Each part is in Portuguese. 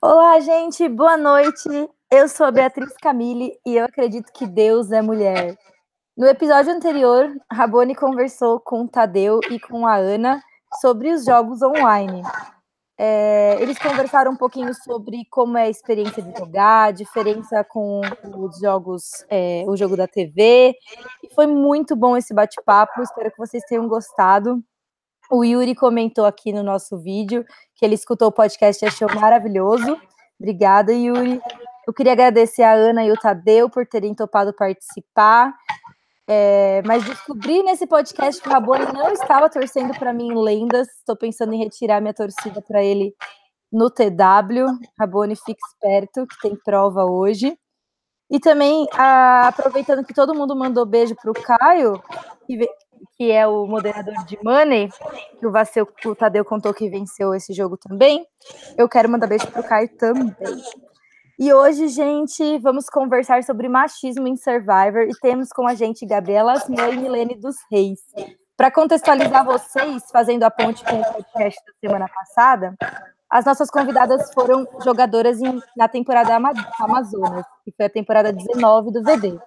Olá, gente, boa noite. Eu sou a Beatriz Camille e eu acredito que Deus é mulher. No episódio anterior, Rabone conversou com o Tadeu e com a Ana sobre os jogos online. É, eles conversaram um pouquinho sobre como é a experiência de jogar, a diferença com os jogos, é, o jogo da TV. Foi muito bom esse bate-papo. Espero que vocês tenham gostado. O Yuri comentou aqui no nosso vídeo que ele escutou o podcast e achou maravilhoso. Obrigada, Yuri. Eu queria agradecer a Ana e o Tadeu por terem topado participar. É, mas descobri nesse podcast que o Rabone não estava torcendo para mim em lendas. Estou pensando em retirar minha torcida para ele no TW. Rabone, fique esperto, que tem prova hoje. E também, a, aproveitando que todo mundo mandou beijo para o Caio, que, é o moderador de Money, que o, Vaceu, o Tadeu contou que venceu esse jogo também, eu quero mandar beijo para o Caio também. E hoje, gente, vamos conversar sobre machismo em Survivor e temos com a gente Gabriela Asmã e Milene dos Reis. Para contextualizar vocês, fazendo a ponte com o podcast da semana passada, as nossas convidadas foram jogadoras em, na temporada Amazonas, que foi a temporada 19 do VD.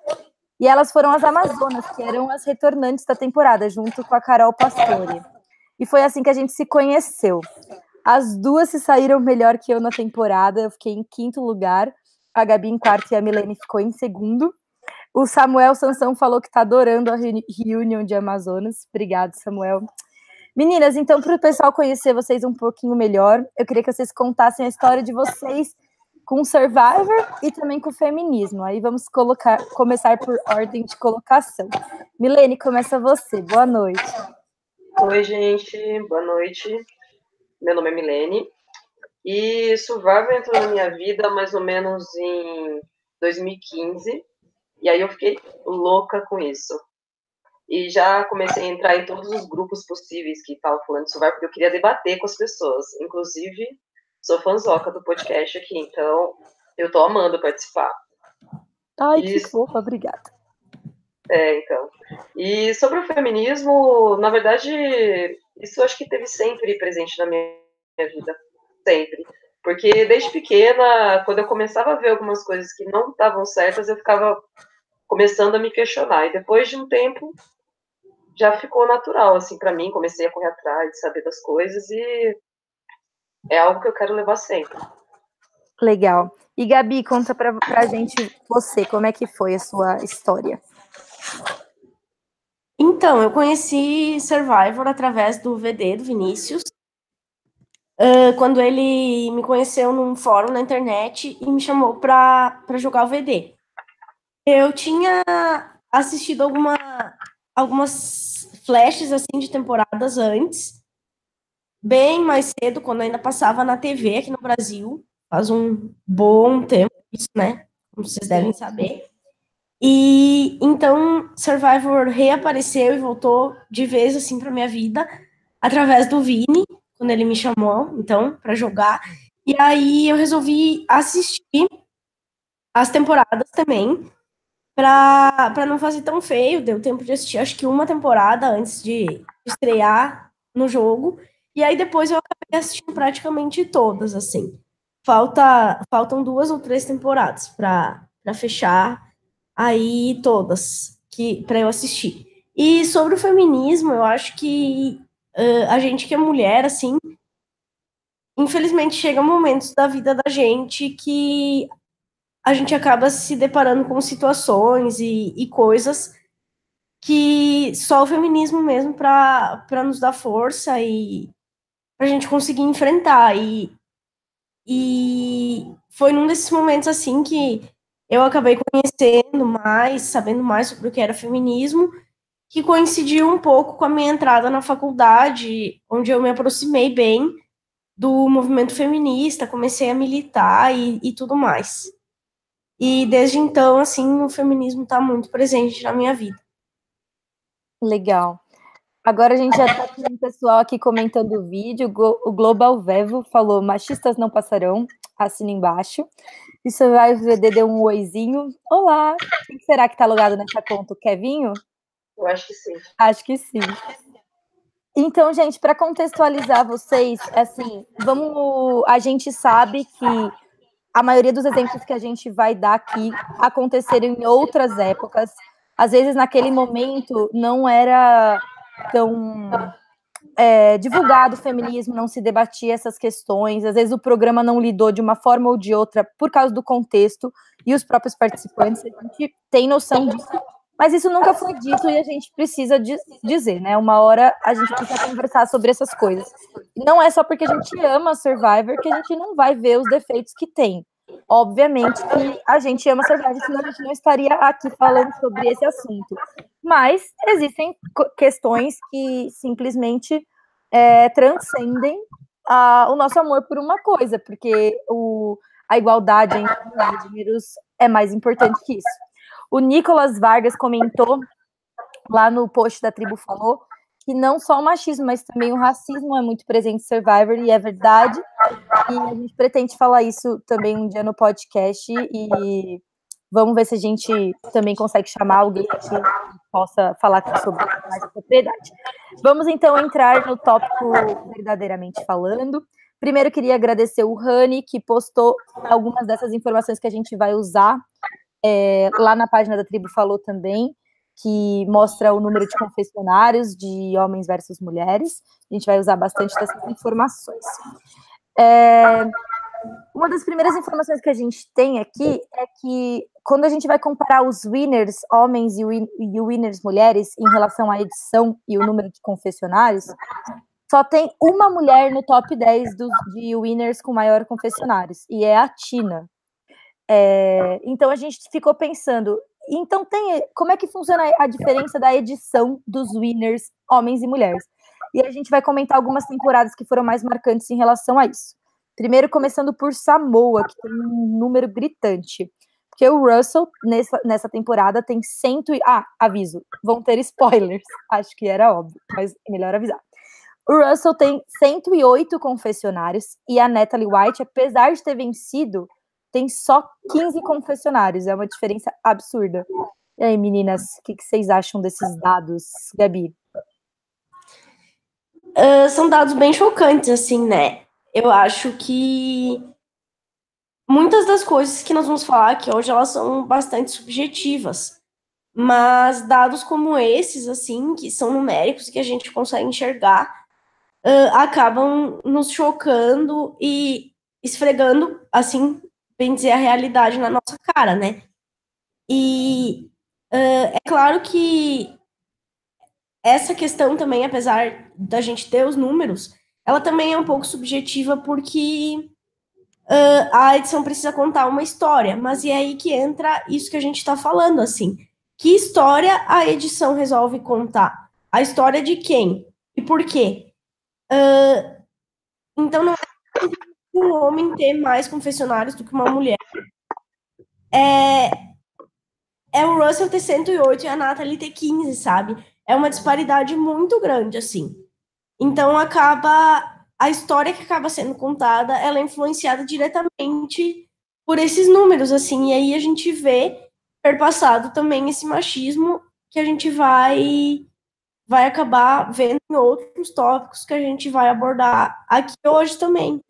E elas foram as Amazonas, que eram as retornantes da temporada, junto com a Carol Pastore. E foi assim que a gente se conheceu. As duas se saíram melhor que eu na temporada. Eu fiquei em quinto lugar, a Gabi em quarto e a Milene ficou em segundo. O Samuel Sansão falou que está adorando a reunião de Amazonas. Obrigado, Samuel. Meninas, então, para o pessoal conhecer vocês um pouquinho melhor, eu queria que vocês contassem a história de vocês com Survivor e também com o feminismo. Aí vamos colocar, começar por ordem de colocação. Milene, começa você. Boa noite. Oi, gente. Boa noite. Meu nome é Milene. E Survivor entrou na minha vida mais ou menos em 2015. E aí eu fiquei louca com isso. E já comecei a entrar em todos os grupos possíveis que estavam falando de Survivor, porque eu queria debater com as pessoas. Inclusive, sou fanzoca do podcast aqui, então eu tô amando participar. Ai, e... que fofa, obrigada. É, então. E sobre o feminismo, na verdade, isso acho que teve sempre presente na minha vida. Sempre. Porque desde pequena, quando eu começava a ver algumas coisas que não estavam certas, eu ficava começando a me questionar. E depois de um tempo, já ficou natural, assim, para mim. Comecei a correr atrás, de saber das coisas e é algo que eu quero levar sempre. Legal. E Gabi, conta pra, pra gente você, como é que foi a sua história? Então, eu conheci Survivor através do VD do Vinícius. Uh, quando ele me conheceu num fórum na internet e me chamou para jogar o VD. Eu tinha assistido alguma, algumas flashes assim de temporadas antes, bem mais cedo, quando ainda passava na TV aqui no Brasil, faz um bom tempo isso, né? Como vocês devem saber. E então Survivor reapareceu e voltou de vez assim para minha vida através do Vini, quando ele me chamou, então, para jogar. E aí eu resolvi assistir as temporadas também, para não fazer tão feio. Deu tempo de assistir, acho que uma temporada antes de estrear no jogo. E aí depois eu acabei assistindo praticamente todas, assim. Falta, faltam duas ou três temporadas para fechar aí todas que para eu assistir. E sobre o feminismo, eu acho que uh, a gente que é mulher, assim, infelizmente chega momentos da vida da gente que a gente acaba se deparando com situações e, e coisas que só o feminismo mesmo para nos dar força e para a gente conseguir enfrentar. E, e foi num desses momentos assim que eu acabei conhecendo mais, sabendo mais sobre o que era feminismo, que coincidiu um pouco com a minha entrada na faculdade, onde eu me aproximei bem do movimento feminista, comecei a militar e, e tudo mais. E desde então, assim, o feminismo está muito presente na minha vida. Legal. Agora a gente já está com o pessoal aqui comentando o vídeo. O Global Vevo falou: machistas não passarão. Assina embaixo. E vai VD deu um oizinho. Olá! Quem será que está logado nessa conta? O Kevinho? Eu acho que sim. Acho que sim. Então, gente, para contextualizar vocês, assim, vamos. A gente sabe que a maioria dos exemplos que a gente vai dar aqui aconteceram em outras épocas. Às vezes, naquele momento, não era tão é, divulgado o feminismo, não se debatia essas questões. Às vezes, o programa não lidou de uma forma ou de outra por causa do contexto e os próprios participantes. A gente tem noção disso. Mas isso nunca foi dito e a gente precisa dizer, né? Uma hora a gente precisa conversar sobre essas coisas. não é só porque a gente ama Survivor que a gente não vai ver os defeitos que tem. Obviamente que a gente ama Survivor, senão a gente não estaria aqui falando sobre esse assunto. Mas existem questões que simplesmente é, transcendem a, o nosso amor por uma coisa, porque o, a igualdade entre gêneros é mais importante que isso. O Nicolas Vargas comentou lá no post da tribo falou que não só o machismo, mas também o racismo é muito presente em Survivor, e é verdade. E a gente pretende falar isso também um dia no podcast, e vamos ver se a gente também consegue chamar alguém que possa falar sobre mais propriedade. Vamos então entrar no tópico verdadeiramente falando. Primeiro, queria agradecer o Rani, que postou algumas dessas informações que a gente vai usar é, lá na página da tribo falou também que mostra o número de confessionários de homens versus mulheres. A gente vai usar bastante dessas informações. É, uma das primeiras informações que a gente tem aqui é que quando a gente vai comparar os winners homens e, win e winners mulheres em relação à edição e o número de confessionários, só tem uma mulher no top 10 dos, de winners com maior confessionários, e é a Tina. É, então a gente ficou pensando, então tem como é que funciona a diferença da edição dos winners, homens e mulheres? E a gente vai comentar algumas temporadas que foram mais marcantes em relação a isso. Primeiro, começando por Samoa, que tem um número gritante. Porque o Russell, nessa, nessa temporada, tem cento e... Ah, aviso, vão ter spoilers. Acho que era óbvio, mas melhor avisar. O Russell tem 108 confessionários e a Natalie White, apesar de ter vencido, tem só 15 confessionários, é uma diferença absurda. E aí, meninas, o que, que vocês acham desses dados, Gabi? Uh, são dados bem chocantes, assim, né? Eu acho que muitas das coisas que nós vamos falar aqui hoje, elas são bastante subjetivas. Mas dados como esses, assim, que são numéricos, que a gente consegue enxergar, uh, acabam nos chocando e esfregando, assim, bem dizer, a realidade na nossa cara, né? E uh, é claro que essa questão também, apesar da gente ter os números, ela também é um pouco subjetiva porque uh, a edição precisa contar uma história, mas é aí que entra isso que a gente está falando, assim. Que história a edição resolve contar? A história de quem? E por quê? Uh, então não um homem ter mais confessionários do que uma mulher. É, é o Russell ter 108 e a Natalie ter 15, sabe? É uma disparidade muito grande, assim. Então acaba. A história que acaba sendo contada, ela é influenciada diretamente por esses números, assim. E aí a gente vê perpassado também esse machismo que a gente vai vai acabar vendo em outros tópicos que a gente vai abordar aqui hoje também.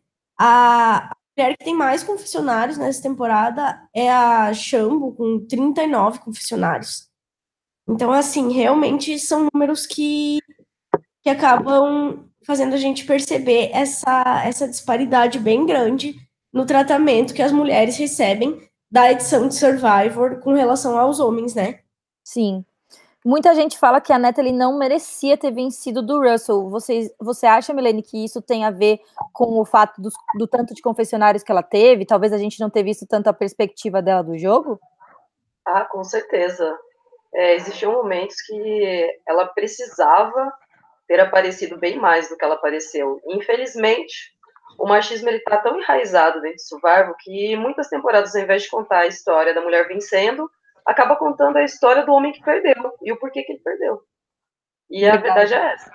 A mulher que tem mais confessionários nessa temporada é a Chambo, com 39 confessionários. Então, assim, realmente são números que, que acabam fazendo a gente perceber essa, essa disparidade bem grande no tratamento que as mulheres recebem da edição de Survivor com relação aos homens, né? Sim. Muita gente fala que a Natalie não merecia ter vencido do Russell. Você, você acha, Milene, que isso tem a ver com o fato do, do tanto de confessionários que ela teve? Talvez a gente não tenha visto tanto a perspectiva dela do jogo? Ah, com certeza. É, existiam momentos que ela precisava ter aparecido bem mais do que ela apareceu. Infelizmente, o machismo ele está tão enraizado dentro do Survival que muitas temporadas, ao invés de contar a história da mulher vencendo, acaba contando a história do homem que perdeu e o porquê que ele perdeu. E a verdade é essa.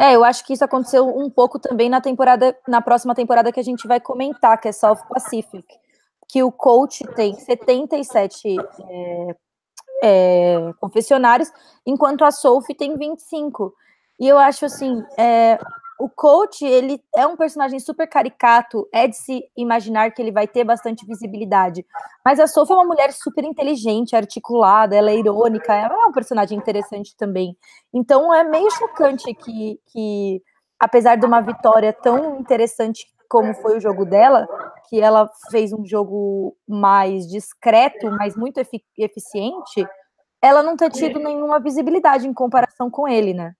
É, eu acho que isso aconteceu um pouco também na temporada, na próxima temporada que a gente vai comentar, que é South Pacific, que o coach tem 77 é, é, confessionários, enquanto a Sophie tem 25. E eu acho assim, é, o coach, ele é um personagem super caricato, é de se imaginar que ele vai ter bastante visibilidade. Mas a Sophie é uma mulher super inteligente, articulada, ela é irônica, ela é um personagem interessante também. Então é meio chocante que, que apesar de uma vitória tão interessante como foi o jogo dela, que ela fez um jogo mais discreto, mas muito efic eficiente, ela não ter tido nenhuma visibilidade em comparação com ele, né?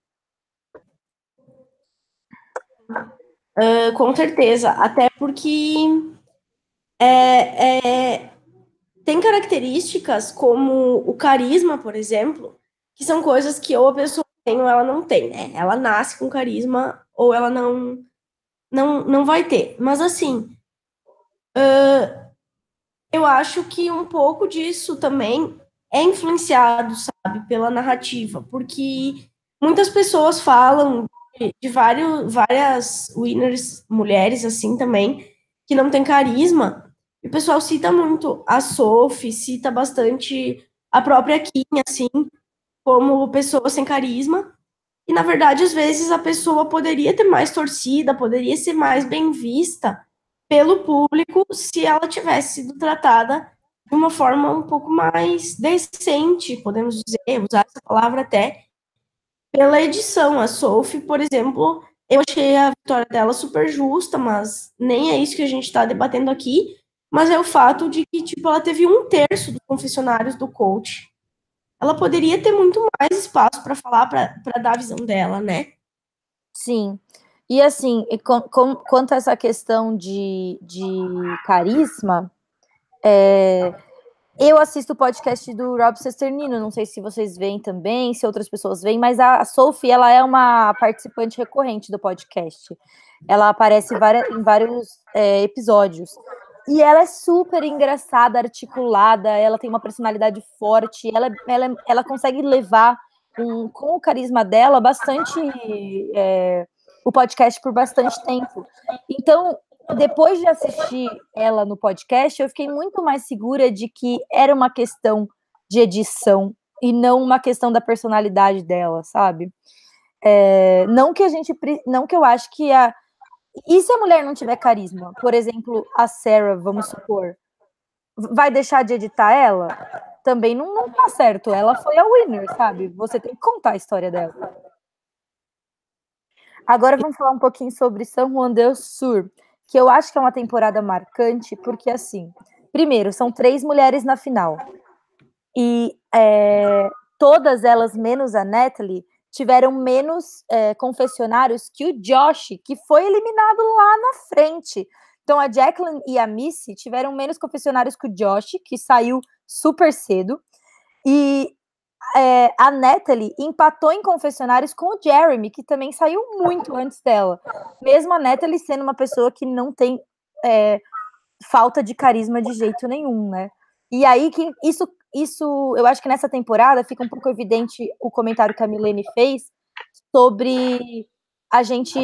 Uh, com certeza, até porque é, é, tem características como o carisma, por exemplo, que são coisas que ou a pessoa tem ou ela não tem, né? Ela nasce com carisma ou ela não não, não vai ter. Mas assim, uh, eu acho que um pouco disso também é influenciado, sabe, pela narrativa, porque muitas pessoas falam de, vários, várias winners, mulheres assim também, que não tem carisma, e o pessoal cita muito a Sophie, cita bastante a própria Kim, assim, como pessoa sem carisma, e, na verdade, às vezes a pessoa poderia ter mais torcida, poderia ser mais bem vista pelo público se ela tivesse sido tratada de uma forma um pouco mais decente, podemos dizer, usar essa palavra até, pela edição. A Sophie, por exemplo, eu achei a vitória dela super justa, mas nem é isso que a gente está debatendo aqui, mas é o fato de que, tipo, ela teve um terço dos confessionários do coach ela poderia ter muito mais espaço para falar, para dar a visão dela, né? Sim. E assim, com, com, quanto a essa questão de, de carisma, é, eu assisto o podcast do Rob Sesternino, não sei se vocês veem também, se outras pessoas veem, mas a Sophie, ela é uma participante recorrente do podcast. Ela aparece em vários é, episódios. E ela é super engraçada, articulada, ela tem uma personalidade forte, ela, ela, ela consegue levar um, com o carisma dela bastante é, o podcast por bastante tempo. Então, depois de assistir ela no podcast, eu fiquei muito mais segura de que era uma questão de edição e não uma questão da personalidade dela, sabe? É, não que a gente, não que eu acho que a e se a mulher não tiver carisma? Por exemplo, a Sarah, vamos supor, vai deixar de editar ela? Também não, não tá certo. Ela foi a winner, sabe? Você tem que contar a história dela. Agora vamos falar um pouquinho sobre São Juan del Sur, que eu acho que é uma temporada marcante, porque assim, primeiro, são três mulheres na final. E é, todas elas, menos a Natalie, tiveram menos é, confessionários que o Josh, que foi eliminado lá na frente. Então a Jacqueline e a Missy tiveram menos confessionários que o Josh, que saiu super cedo. E é, a Natalie empatou em confessionários com o Jeremy, que também saiu muito antes dela. Mesmo a Natalie sendo uma pessoa que não tem é, falta de carisma de jeito nenhum, né? E aí que isso isso, eu acho que nessa temporada fica um pouco evidente o comentário que a Milene fez sobre a gente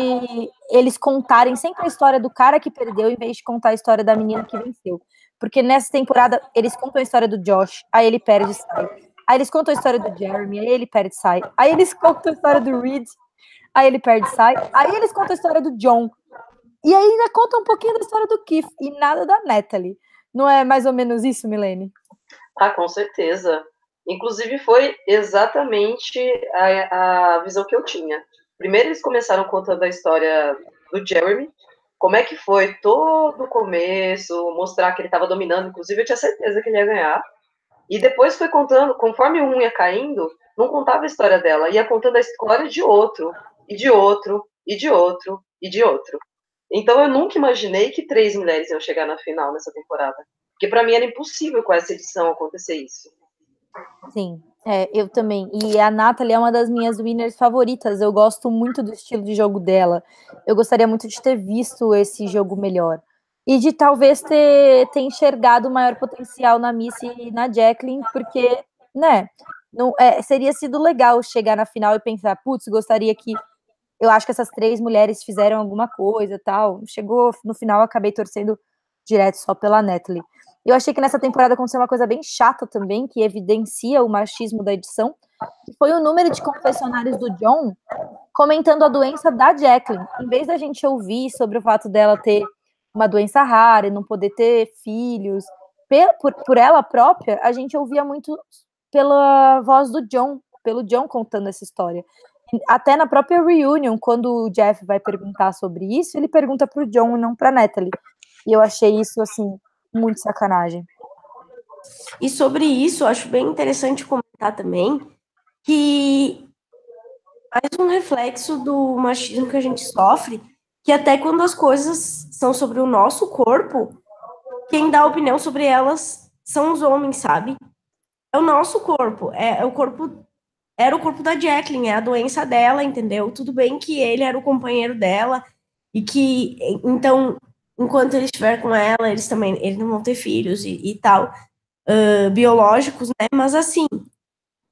eles contarem sempre a história do cara que perdeu em vez de contar a história da menina que venceu. Porque nessa temporada eles contam a história do Josh, aí ele perde e sai. Aí eles contam a história do Jeremy, aí ele perde sai. Aí eles contam a história do Reed, aí ele perde sai. Aí eles contam a história do John. E ainda contam um pouquinho da história do Keith e nada da Natalie. Não é mais ou menos isso, Milene? Ah, com certeza. Inclusive, foi exatamente a, a visão que eu tinha. Primeiro, eles começaram contando a história do Jeremy, como é que foi todo o começo, mostrar que ele estava dominando, inclusive eu tinha certeza que ele ia ganhar. E depois foi contando, conforme um ia caindo, não contava a história dela, ia contando a história de outro, e de outro, e de outro, e de outro. Então eu nunca imaginei que três mulheres iam chegar na final nessa temporada. Porque para mim era impossível com essa edição acontecer isso. Sim, é, eu também. E a Nathalie é uma das minhas winners favoritas. Eu gosto muito do estilo de jogo dela. Eu gostaria muito de ter visto esse jogo melhor. E de talvez ter, ter enxergado o maior potencial na Missy e na Jacqueline, porque, né, não, é, seria sido legal chegar na final e pensar, putz, gostaria que. Eu acho que essas três mulheres fizeram alguma coisa tal. Chegou no final, acabei torcendo direto só pela Natalie. Eu achei que nessa temporada aconteceu uma coisa bem chata também, que evidencia o machismo da edição, que foi o número de confessionários do John comentando a doença da Jacqueline. Em vez da gente ouvir sobre o fato dela ter uma doença rara e não poder ter filhos, por, por ela própria, a gente ouvia muito pela voz do John, pelo John contando essa história. Até na própria reunion, quando o Jeff vai perguntar sobre isso, ele pergunta para o John e não para Natalie. E eu achei isso assim muito sacanagem. E sobre isso, acho bem interessante comentar também que mais um reflexo do machismo que a gente sofre, que até quando as coisas são sobre o nosso corpo, quem dá opinião sobre elas são os homens, sabe? É o nosso corpo, é, é o corpo era o corpo da Jacqueline, é a doença dela, entendeu? Tudo bem que ele era o companheiro dela e que então enquanto ele estiver com ela, eles também eles não vão ter filhos e, e tal uh, biológicos, né? Mas assim,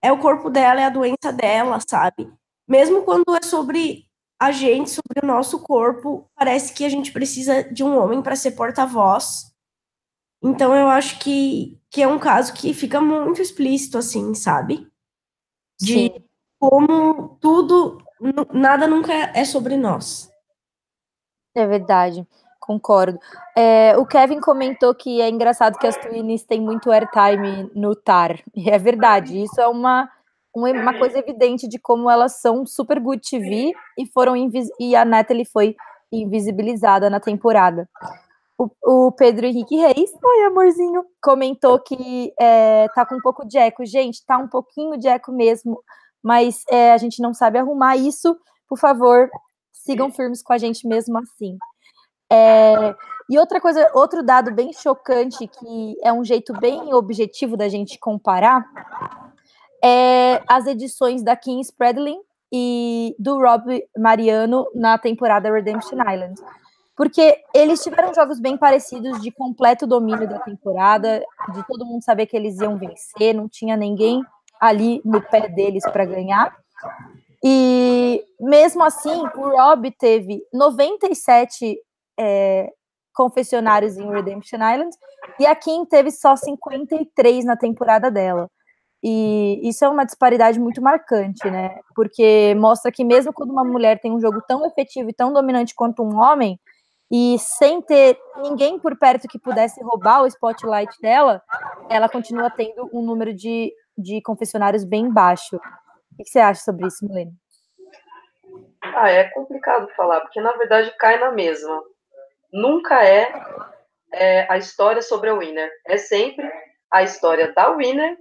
é o corpo dela, é a doença dela, sabe? Mesmo quando é sobre a gente, sobre o nosso corpo, parece que a gente precisa de um homem para ser porta-voz. Então eu acho que, que é um caso que fica muito explícito, assim, sabe? De Sim. como tudo, nada nunca é sobre nós. É verdade. Concordo. É, o Kevin comentou que é engraçado que as Twins têm muito airtime no TAR. E é verdade, isso é uma, uma coisa evidente de como elas são super good TV e foram e a Natalie foi invisibilizada na temporada. O, o, Pedro Henrique Reis, oi amorzinho, comentou que é, tá com um pouco de eco. Gente, tá um pouquinho de eco mesmo, mas é, a gente não sabe arrumar isso. Por favor, sigam firmes com a gente mesmo assim. É, e outra coisa, outro dado bem chocante, que é um jeito bem objetivo da gente comparar, é as edições da Kim Spradlin e do Rob Mariano na temporada Redemption Island. Porque eles tiveram jogos bem parecidos de completo domínio da temporada, de todo mundo saber que eles iam vencer, não tinha ninguém ali no pé deles para ganhar. E mesmo assim, o Rob teve 97 é, confessionários em Redemption Island, e a Kim teve só 53 na temporada dela. E isso é uma disparidade muito marcante, né? Porque mostra que mesmo quando uma mulher tem um jogo tão efetivo e tão dominante quanto um homem, e sem ter ninguém por perto que pudesse roubar o spotlight dela, ela continua tendo um número de, de confessionários bem baixo. O que você acha sobre isso, Milene? Ah, é complicado falar, porque na verdade cai na mesma nunca é, é, a história sobre a winner. É sempre a história da winner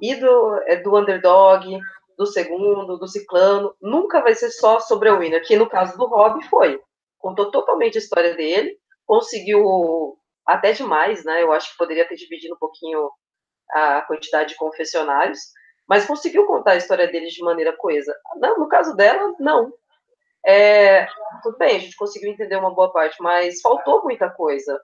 e do, é, do underdog, do segundo, do ciclano. Nunca vai ser só sobre a winner, que no caso do Rob foi. Contou totalmente a história dele, conseguiu até demais, né? Eu acho que poderia ter dividido um pouquinho a quantidade de confessionários, mas conseguiu contar a história dele de maneira coesa. Não, no caso dela, não. É, tudo bem, a gente conseguiu entender uma boa parte, mas faltou muita coisa.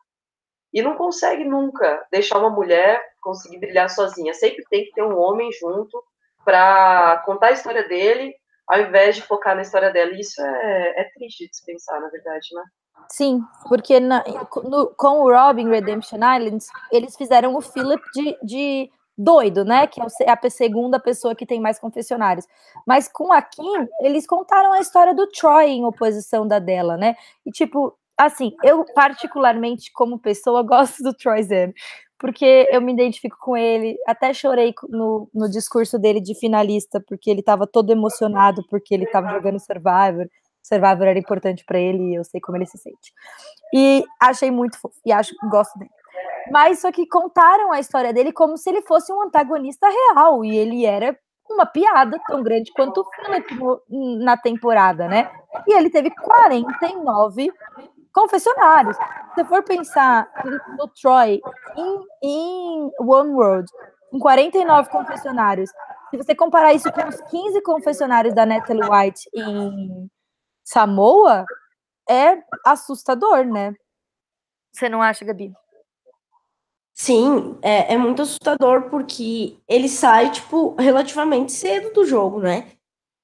E não consegue nunca deixar uma mulher conseguir brilhar sozinha. Sempre tem que ter um homem junto para contar a história dele, ao invés de focar na história dela. E isso é, é triste de se pensar, na verdade, né? Sim, porque na, no, com o Robin Redemption Islands, eles fizeram o Philip de, de doido, né? Que é a segunda pessoa que tem mais confessionários. Mas com a Kim, eles contaram a história do Troy em oposição da dela, né? E tipo, assim, eu particularmente como pessoa gosto do Troy Zen, porque eu me identifico com ele, até chorei no, no discurso dele de finalista, porque ele estava todo emocionado porque ele estava jogando Survivor. Survivor era importante para ele e eu sei como ele se sente. E achei muito fofo, e acho gosto dele. Mas só que contaram a história dele como se ele fosse um antagonista real. E ele era uma piada tão grande quanto o Philip na temporada, né? E ele teve 49 confessionários. Se for pensar no Troy em, em One World, com 49 confessionários, se você comparar isso com os 15 confessionários da Natalie White em Samoa, é assustador, né? Você não acha, Gabi? Sim, é, é muito assustador porque ele sai, tipo, relativamente cedo do jogo, né?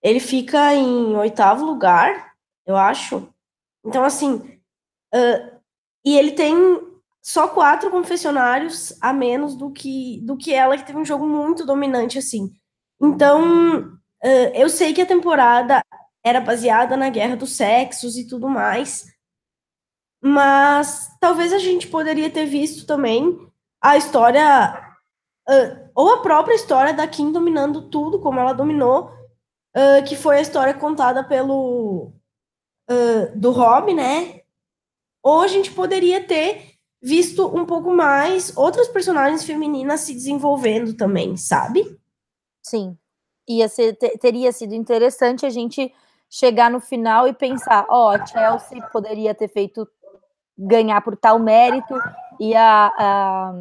Ele fica em oitavo lugar, eu acho. Então, assim, uh, e ele tem só quatro confessionários a menos do que do que ela, que teve um jogo muito dominante, assim. Então, uh, eu sei que a temporada era baseada na guerra dos sexos e tudo mais, mas talvez a gente poderia ter visto também a história, uh, ou a própria história da Kim dominando tudo, como ela dominou, uh, que foi a história contada pelo do Rob, né? Ou a gente poderia ter visto um pouco mais outras personagens femininas se desenvolvendo também, sabe? Sim. Ia ser, teria sido interessante a gente chegar no final e pensar, ó, oh, Chelsea poderia ter feito ganhar por tal mérito e a, a,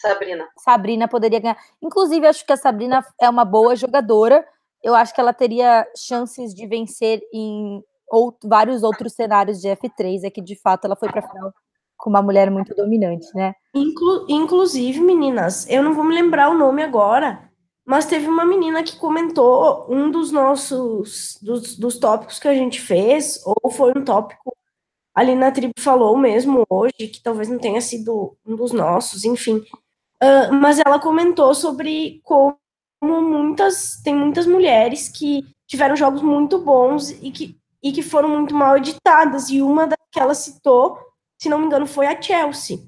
Sabrina. Sabrina poderia ganhar. Inclusive, acho que a Sabrina é uma boa jogadora. Eu acho que ela teria chances de vencer em ou, vários outros cenários de F3. É que de fato ela foi para final com uma mulher muito dominante, né? Inclu inclusive, meninas, eu não vou me lembrar o nome agora, mas teve uma menina que comentou um dos nossos dos, dos tópicos que a gente fez, ou foi um tópico ali na tribo falou mesmo hoje, que talvez não tenha sido um dos nossos, enfim. Uh, mas ela comentou sobre como muitas, tem muitas mulheres que tiveram jogos muito bons e que, e que foram muito mal editadas, e uma das que ela citou, se não me engano, foi a Chelsea.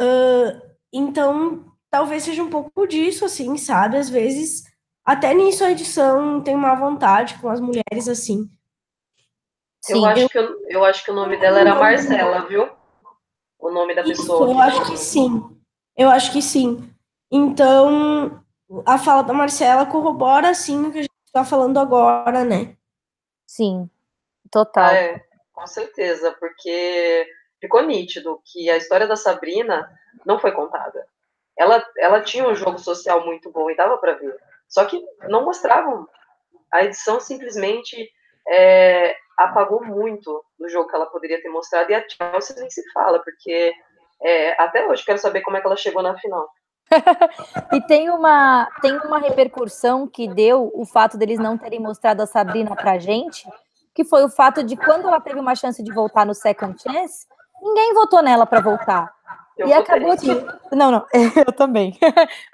Uh, então, talvez seja um pouco disso, assim, sabe? Às vezes, até nisso a edição tem uma vontade com as mulheres, assim. Sim, eu, acho que eu, eu acho que o nome dela era Marcela, viu? O nome da pessoa. Eu acho que sim. Eu acho que sim. Então, a fala da Marcela corrobora, assim, o que a gente está falando agora, né? Sim, total. É, com certeza, porque ficou nítido que a história da Sabrina não foi contada. Ela, ela tinha um jogo social muito bom e dava para ver. Só que não mostravam. A edição simplesmente é, apagou muito do jogo que ela poderia ter mostrado. E a Chelsea nem se fala, porque é, até hoje quero saber como é que ela chegou na final. e tem uma, tem uma repercussão que deu o fato deles não terem mostrado a Sabrina pra gente, que foi o fato de quando ela teve uma chance de voltar no Second Chance, ninguém votou nela para voltar. Eu e acabou. Não, não, eu também.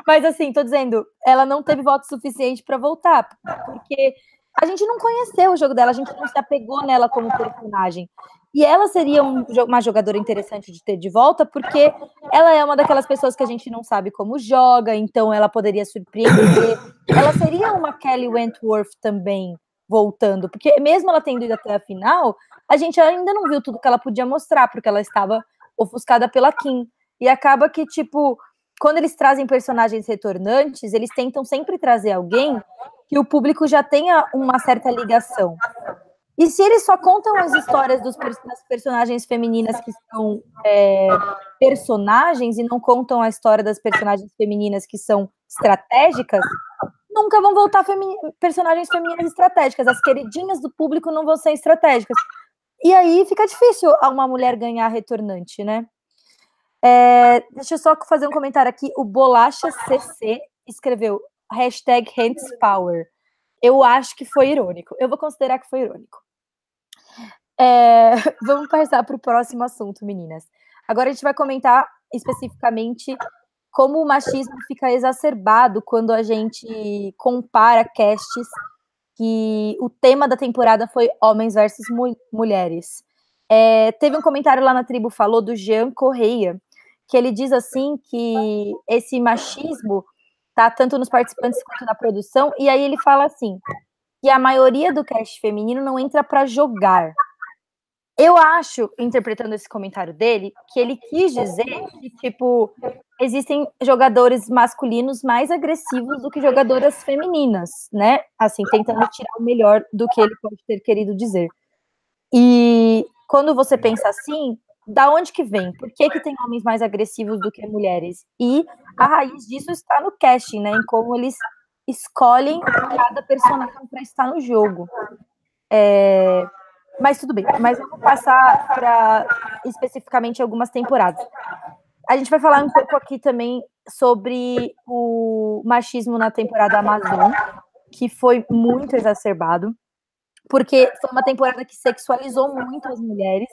Mas assim, tô dizendo, ela não teve voto suficiente para voltar, porque a gente não conheceu o jogo dela, a gente não se apegou nela como personagem. E ela seria um, uma jogadora interessante de ter de volta, porque ela é uma daquelas pessoas que a gente não sabe como joga, então ela poderia surpreender. Ela seria uma Kelly Wentworth também voltando, porque mesmo ela tendo ido até a final, a gente ainda não viu tudo que ela podia mostrar, porque ela estava ofuscada pela Kim. E acaba que, tipo, quando eles trazem personagens retornantes, eles tentam sempre trazer alguém que o público já tenha uma certa ligação. E se eles só contam as histórias dos, das personagens femininas que são é, personagens e não contam a história das personagens femininas que são estratégicas, nunca vão voltar femi personagens femininas estratégicas. As queridinhas do público não vão ser estratégicas. E aí fica difícil uma mulher ganhar retornante, né? É, deixa eu só fazer um comentário aqui. O Bolacha CC escreveu: hashtag Power. Eu acho que foi irônico. Eu vou considerar que foi irônico. É, vamos passar para o próximo assunto, meninas. Agora a gente vai comentar especificamente como o machismo fica exacerbado quando a gente compara castes que o tema da temporada foi homens versus mu mulheres. É, teve um comentário lá na tribo, falou do Jean Correia, que ele diz assim que esse machismo tá? Tanto nos participantes quanto na produção. E aí ele fala assim: que a maioria do cast feminino não entra para jogar. Eu acho, interpretando esse comentário dele, que ele quis dizer que, tipo, existem jogadores masculinos mais agressivos do que jogadoras femininas, né? Assim, tentando tirar o melhor do que ele pode ter querido dizer. E quando você pensa assim, da onde que vem? Por que, que tem homens mais agressivos do que mulheres? E a raiz disso está no casting, né? Em como eles escolhem cada personagem para estar no jogo. É... Mas tudo bem. Mas vamos passar para especificamente algumas temporadas. A gente vai falar um pouco aqui também sobre o machismo na temporada Amazon, que foi muito exacerbado, porque foi uma temporada que sexualizou muito as mulheres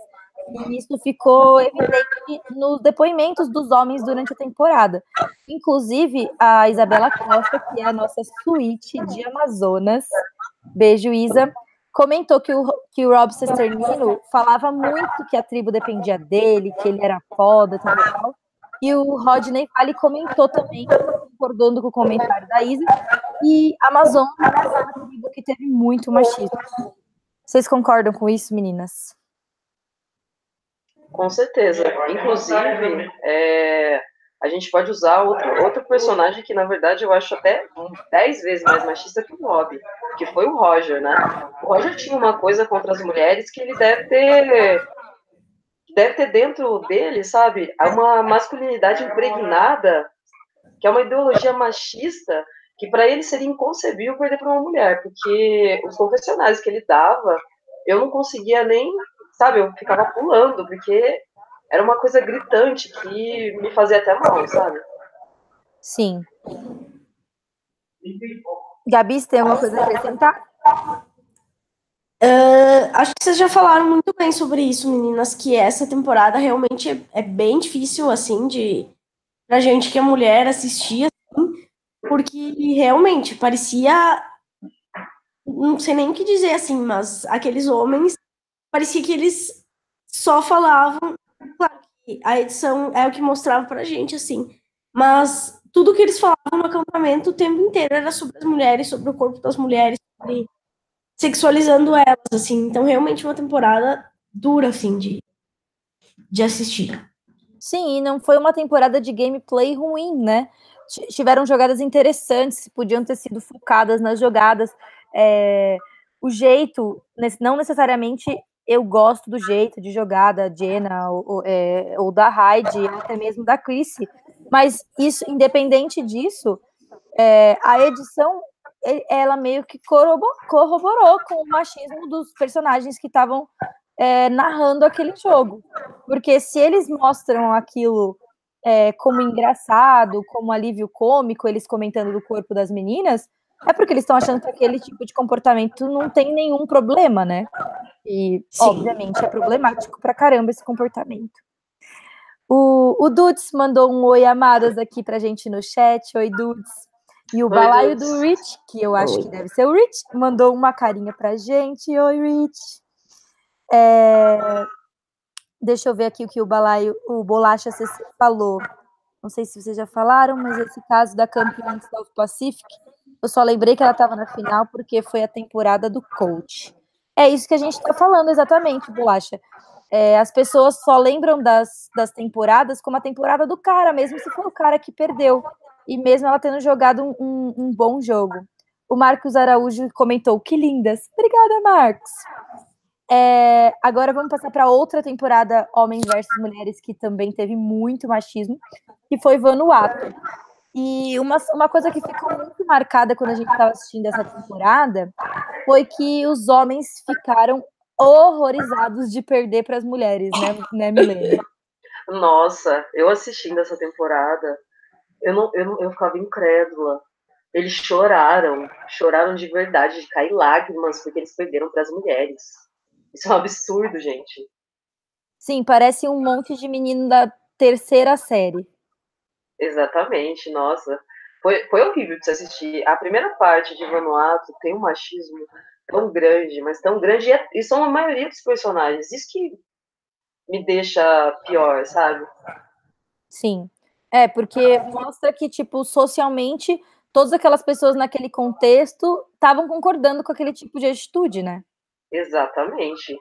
E isso ficou evidente nos depoimentos dos homens durante a temporada. Inclusive, a Isabela Costa, que é a nossa suíte de Amazonas, beijo, Isa, comentou que o, que o Rob Cesternino falava muito que a tribo dependia dele, que ele era foda, tal, tal. E o Rodney Vale comentou também, concordando com o comentário da Isa, e a Amazonas é uma tribo que teve muito machismo. Vocês concordam com isso, meninas? Com certeza. Inclusive, é, a gente pode usar outro, outro personagem que, na verdade, eu acho até dez vezes mais machista que o Rob, que foi o Roger, né? O Roger tinha uma coisa contra as mulheres que ele deve ter deve ter dentro dele, sabe, uma masculinidade impregnada, que é uma ideologia machista, que para ele seria inconcebível perder para uma mulher, porque os confessionais que ele dava, eu não conseguia nem, sabe, eu ficava pulando, porque era uma coisa gritante que me fazia até mal, sabe? Sim. Gabi, você tem alguma coisa a acrescentar? Uh, acho que vocês já falaram muito bem sobre isso, meninas, que essa temporada realmente é, é bem difícil, assim, de pra gente que é mulher assistir, assim, porque realmente parecia. Não sei nem o que dizer, assim, mas aqueles homens parecia que eles só falavam. Claro que a edição é o que mostrava pra gente, assim, mas tudo que eles falavam no acampamento o tempo inteiro era sobre as mulheres, sobre o corpo das mulheres, sobre sexualizando elas, assim. Então, realmente, uma temporada dura, assim, de, de assistir. Sim, e não foi uma temporada de gameplay ruim, né? Tiveram jogadas interessantes, podiam ter sido focadas nas jogadas. É, o jeito, não necessariamente eu gosto do jeito de jogar da Jenna ou, é, ou da Hyde, ou até mesmo da Chrissy, mas isso, independente disso, é, a edição ela meio que corroborou com o machismo dos personagens que estavam é, narrando aquele jogo. Porque se eles mostram aquilo é, como engraçado, como alívio cômico, eles comentando do corpo das meninas, é porque eles estão achando que aquele tipo de comportamento não tem nenhum problema, né? E, Sim. obviamente, é problemático pra caramba esse comportamento. O, o Dudes mandou um oi amadas aqui pra gente no chat. Oi, Dudes. E o Oi, balaio Deus. do Rich, que eu acho Oi. que deve ser o Rich, mandou uma carinha pra gente. Oi, Rich. É... Deixa eu ver aqui o que o balaio, o Bolacha falou. Não sei se vocês já falaram, mas esse caso da campeã do South Pacific, eu só lembrei que ela estava na final porque foi a temporada do coach. É isso que a gente está falando exatamente, Bolacha. É, as pessoas só lembram das, das temporadas como a temporada do cara, mesmo se for o cara que perdeu e mesmo ela tendo jogado um, um, um bom jogo. O Marcos Araújo comentou: que lindas. Obrigada, Marcos. É, agora vamos passar para outra temporada Homens versus Mulheres, que também teve muito machismo, que foi Vanuatu. E uma, uma coisa que ficou muito marcada quando a gente estava assistindo essa temporada foi que os homens ficaram horrorizados de perder para as mulheres, né, né Milena? Nossa, eu assistindo essa temporada, eu, não, eu, não, eu ficava incrédula. Eles choraram, choraram de verdade, de cair lágrimas, porque eles perderam para as mulheres. Isso é um absurdo, gente. Sim, parece um monte de menino da terceira série. Exatamente, nossa. Foi, foi horrível de se assistir. A primeira parte de Vanuatu tem um machismo tão grande, mas tão grande, e, é, e são a maioria dos personagens. Isso que me deixa pior, sabe? Sim. É, porque mostra que, tipo, socialmente, todas aquelas pessoas naquele contexto estavam concordando com aquele tipo de atitude, né? Exatamente.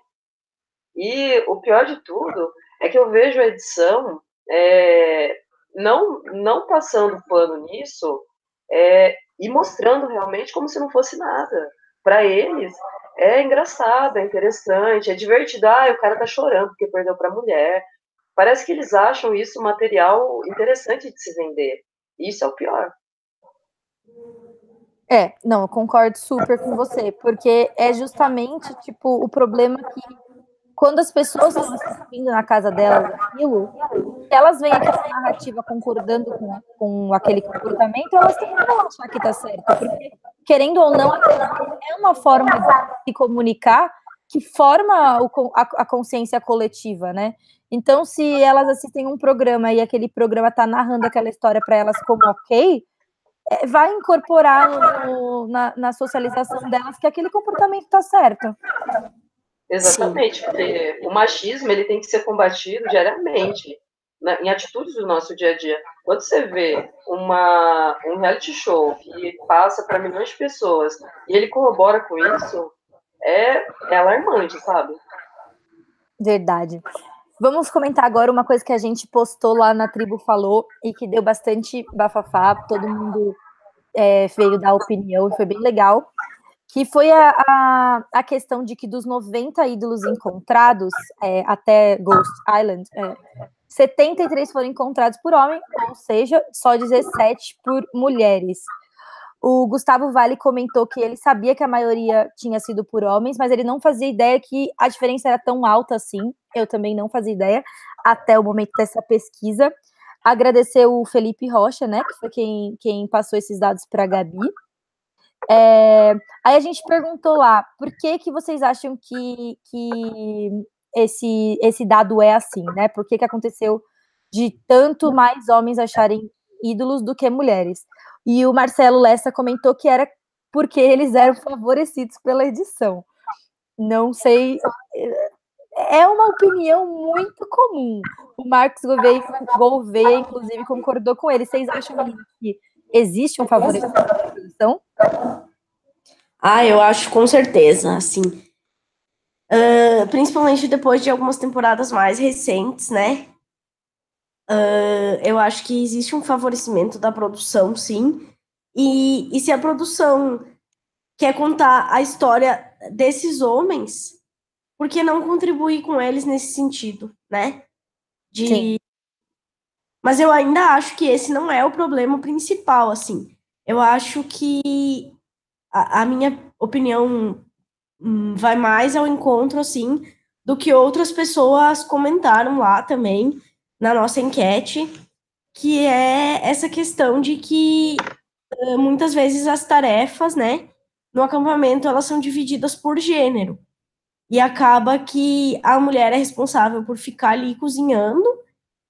E o pior de tudo é que eu vejo a edição é, não, não passando pano nisso é, e mostrando realmente como se não fosse nada. Para eles, é engraçado, é interessante, é divertido. Ah, o cara tá chorando porque perdeu para mulher. Parece que eles acham isso material interessante de se vender. Isso é o pior. É, não, eu concordo super com você, porque é justamente, tipo, o problema que quando as pessoas estão assistindo na casa delas aquilo, elas veem aquela narrativa concordando com, com aquele comportamento, elas também vão achar que tá certo, porque, querendo ou não, é uma forma de se comunicar que forma o, a, a, consciência coletiva, né? Então, se elas assistem um programa e aquele programa está narrando aquela história para elas como ok, é, vai incorporar no, na, na, socialização delas que aquele comportamento está certo. Exatamente, Sim. porque o machismo ele tem que ser combatido diariamente né, em atitudes do nosso dia a dia. Quando você vê uma, um reality show que passa para milhões de pessoas e ele corrobora com isso, é, é alarmante, sabe? Verdade. Vamos comentar agora uma coisa que a gente postou lá na Tribo Falou e que deu bastante bafafá, todo mundo é, veio dar opinião, foi bem legal, que foi a, a, a, questão de que dos 90 ídolos encontrados é, até Ghost Island, é, 73 foram encontrados por homem, ou seja, só 17 por mulheres. O Gustavo Vale comentou que ele sabia que a maioria tinha sido por homens, mas ele não fazia ideia que a diferença era tão alta assim. Eu também não fazia ideia até o momento dessa pesquisa. Agradecer o Felipe Rocha, né, que foi quem, quem passou esses dados para a Gabi. É, aí a gente perguntou lá, por que que vocês acham que, que esse, esse dado é assim, né? Por que, que aconteceu de tanto mais homens acharem ídolos do que mulheres? E o Marcelo Lessa comentou que era porque eles eram favorecidos pela edição. Não sei. É uma opinião muito comum. O Marcos Gouveia, Gouveia inclusive, concordou com ele. Vocês acham que existe um favorecimento pela edição? Ah, eu acho com certeza, assim. Uh, principalmente depois de algumas temporadas mais recentes, né? Uh, eu acho que existe um favorecimento da produção, sim. E, e se a produção quer contar a história desses homens, por que não contribuir com eles nesse sentido, né? De... Sim. Mas eu ainda acho que esse não é o problema principal, assim. Eu acho que a, a minha opinião hum, vai mais ao encontro, assim, do que outras pessoas comentaram lá também, na nossa enquete, que é essa questão de que muitas vezes as tarefas, né, no acampamento elas são divididas por gênero. E acaba que a mulher é responsável por ficar ali cozinhando,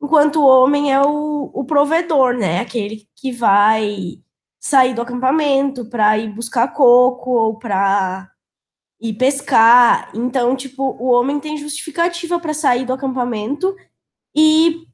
enquanto o homem é o, o provedor, né, aquele que vai sair do acampamento para ir buscar coco ou para ir pescar. Então, tipo, o homem tem justificativa para sair do acampamento e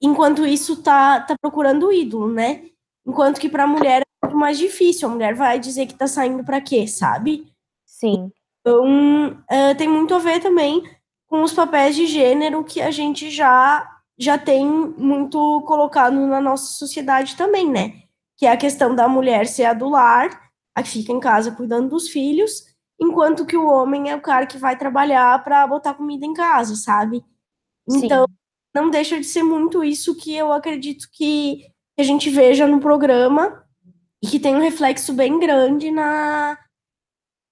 enquanto isso tá, tá procurando o ídolo, né? Enquanto que para a mulher é muito mais difícil. A mulher vai dizer que tá saindo para quê, sabe? Sim. Então, uh, tem muito a ver também com os papéis de gênero que a gente já já tem muito colocado na nossa sociedade também, né? Que é a questão da mulher ser a do lar, a que fica em casa cuidando dos filhos, enquanto que o homem é o cara que vai trabalhar para botar comida em casa, sabe? Então, Sim não deixa de ser muito isso que eu acredito que a gente veja no programa e que tem um reflexo bem grande na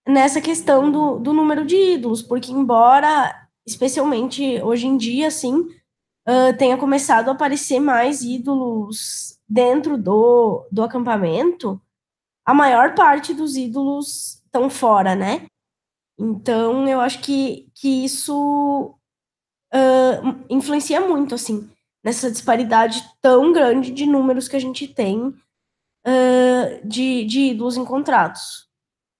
nessa questão do, do número de ídolos, porque embora, especialmente hoje em dia, assim, uh, tenha começado a aparecer mais ídolos dentro do, do acampamento, a maior parte dos ídolos estão fora, né? Então, eu acho que, que isso uh, influencia muito, assim, nessa disparidade tão grande de números que a gente tem uh, de, de ídolos encontrados.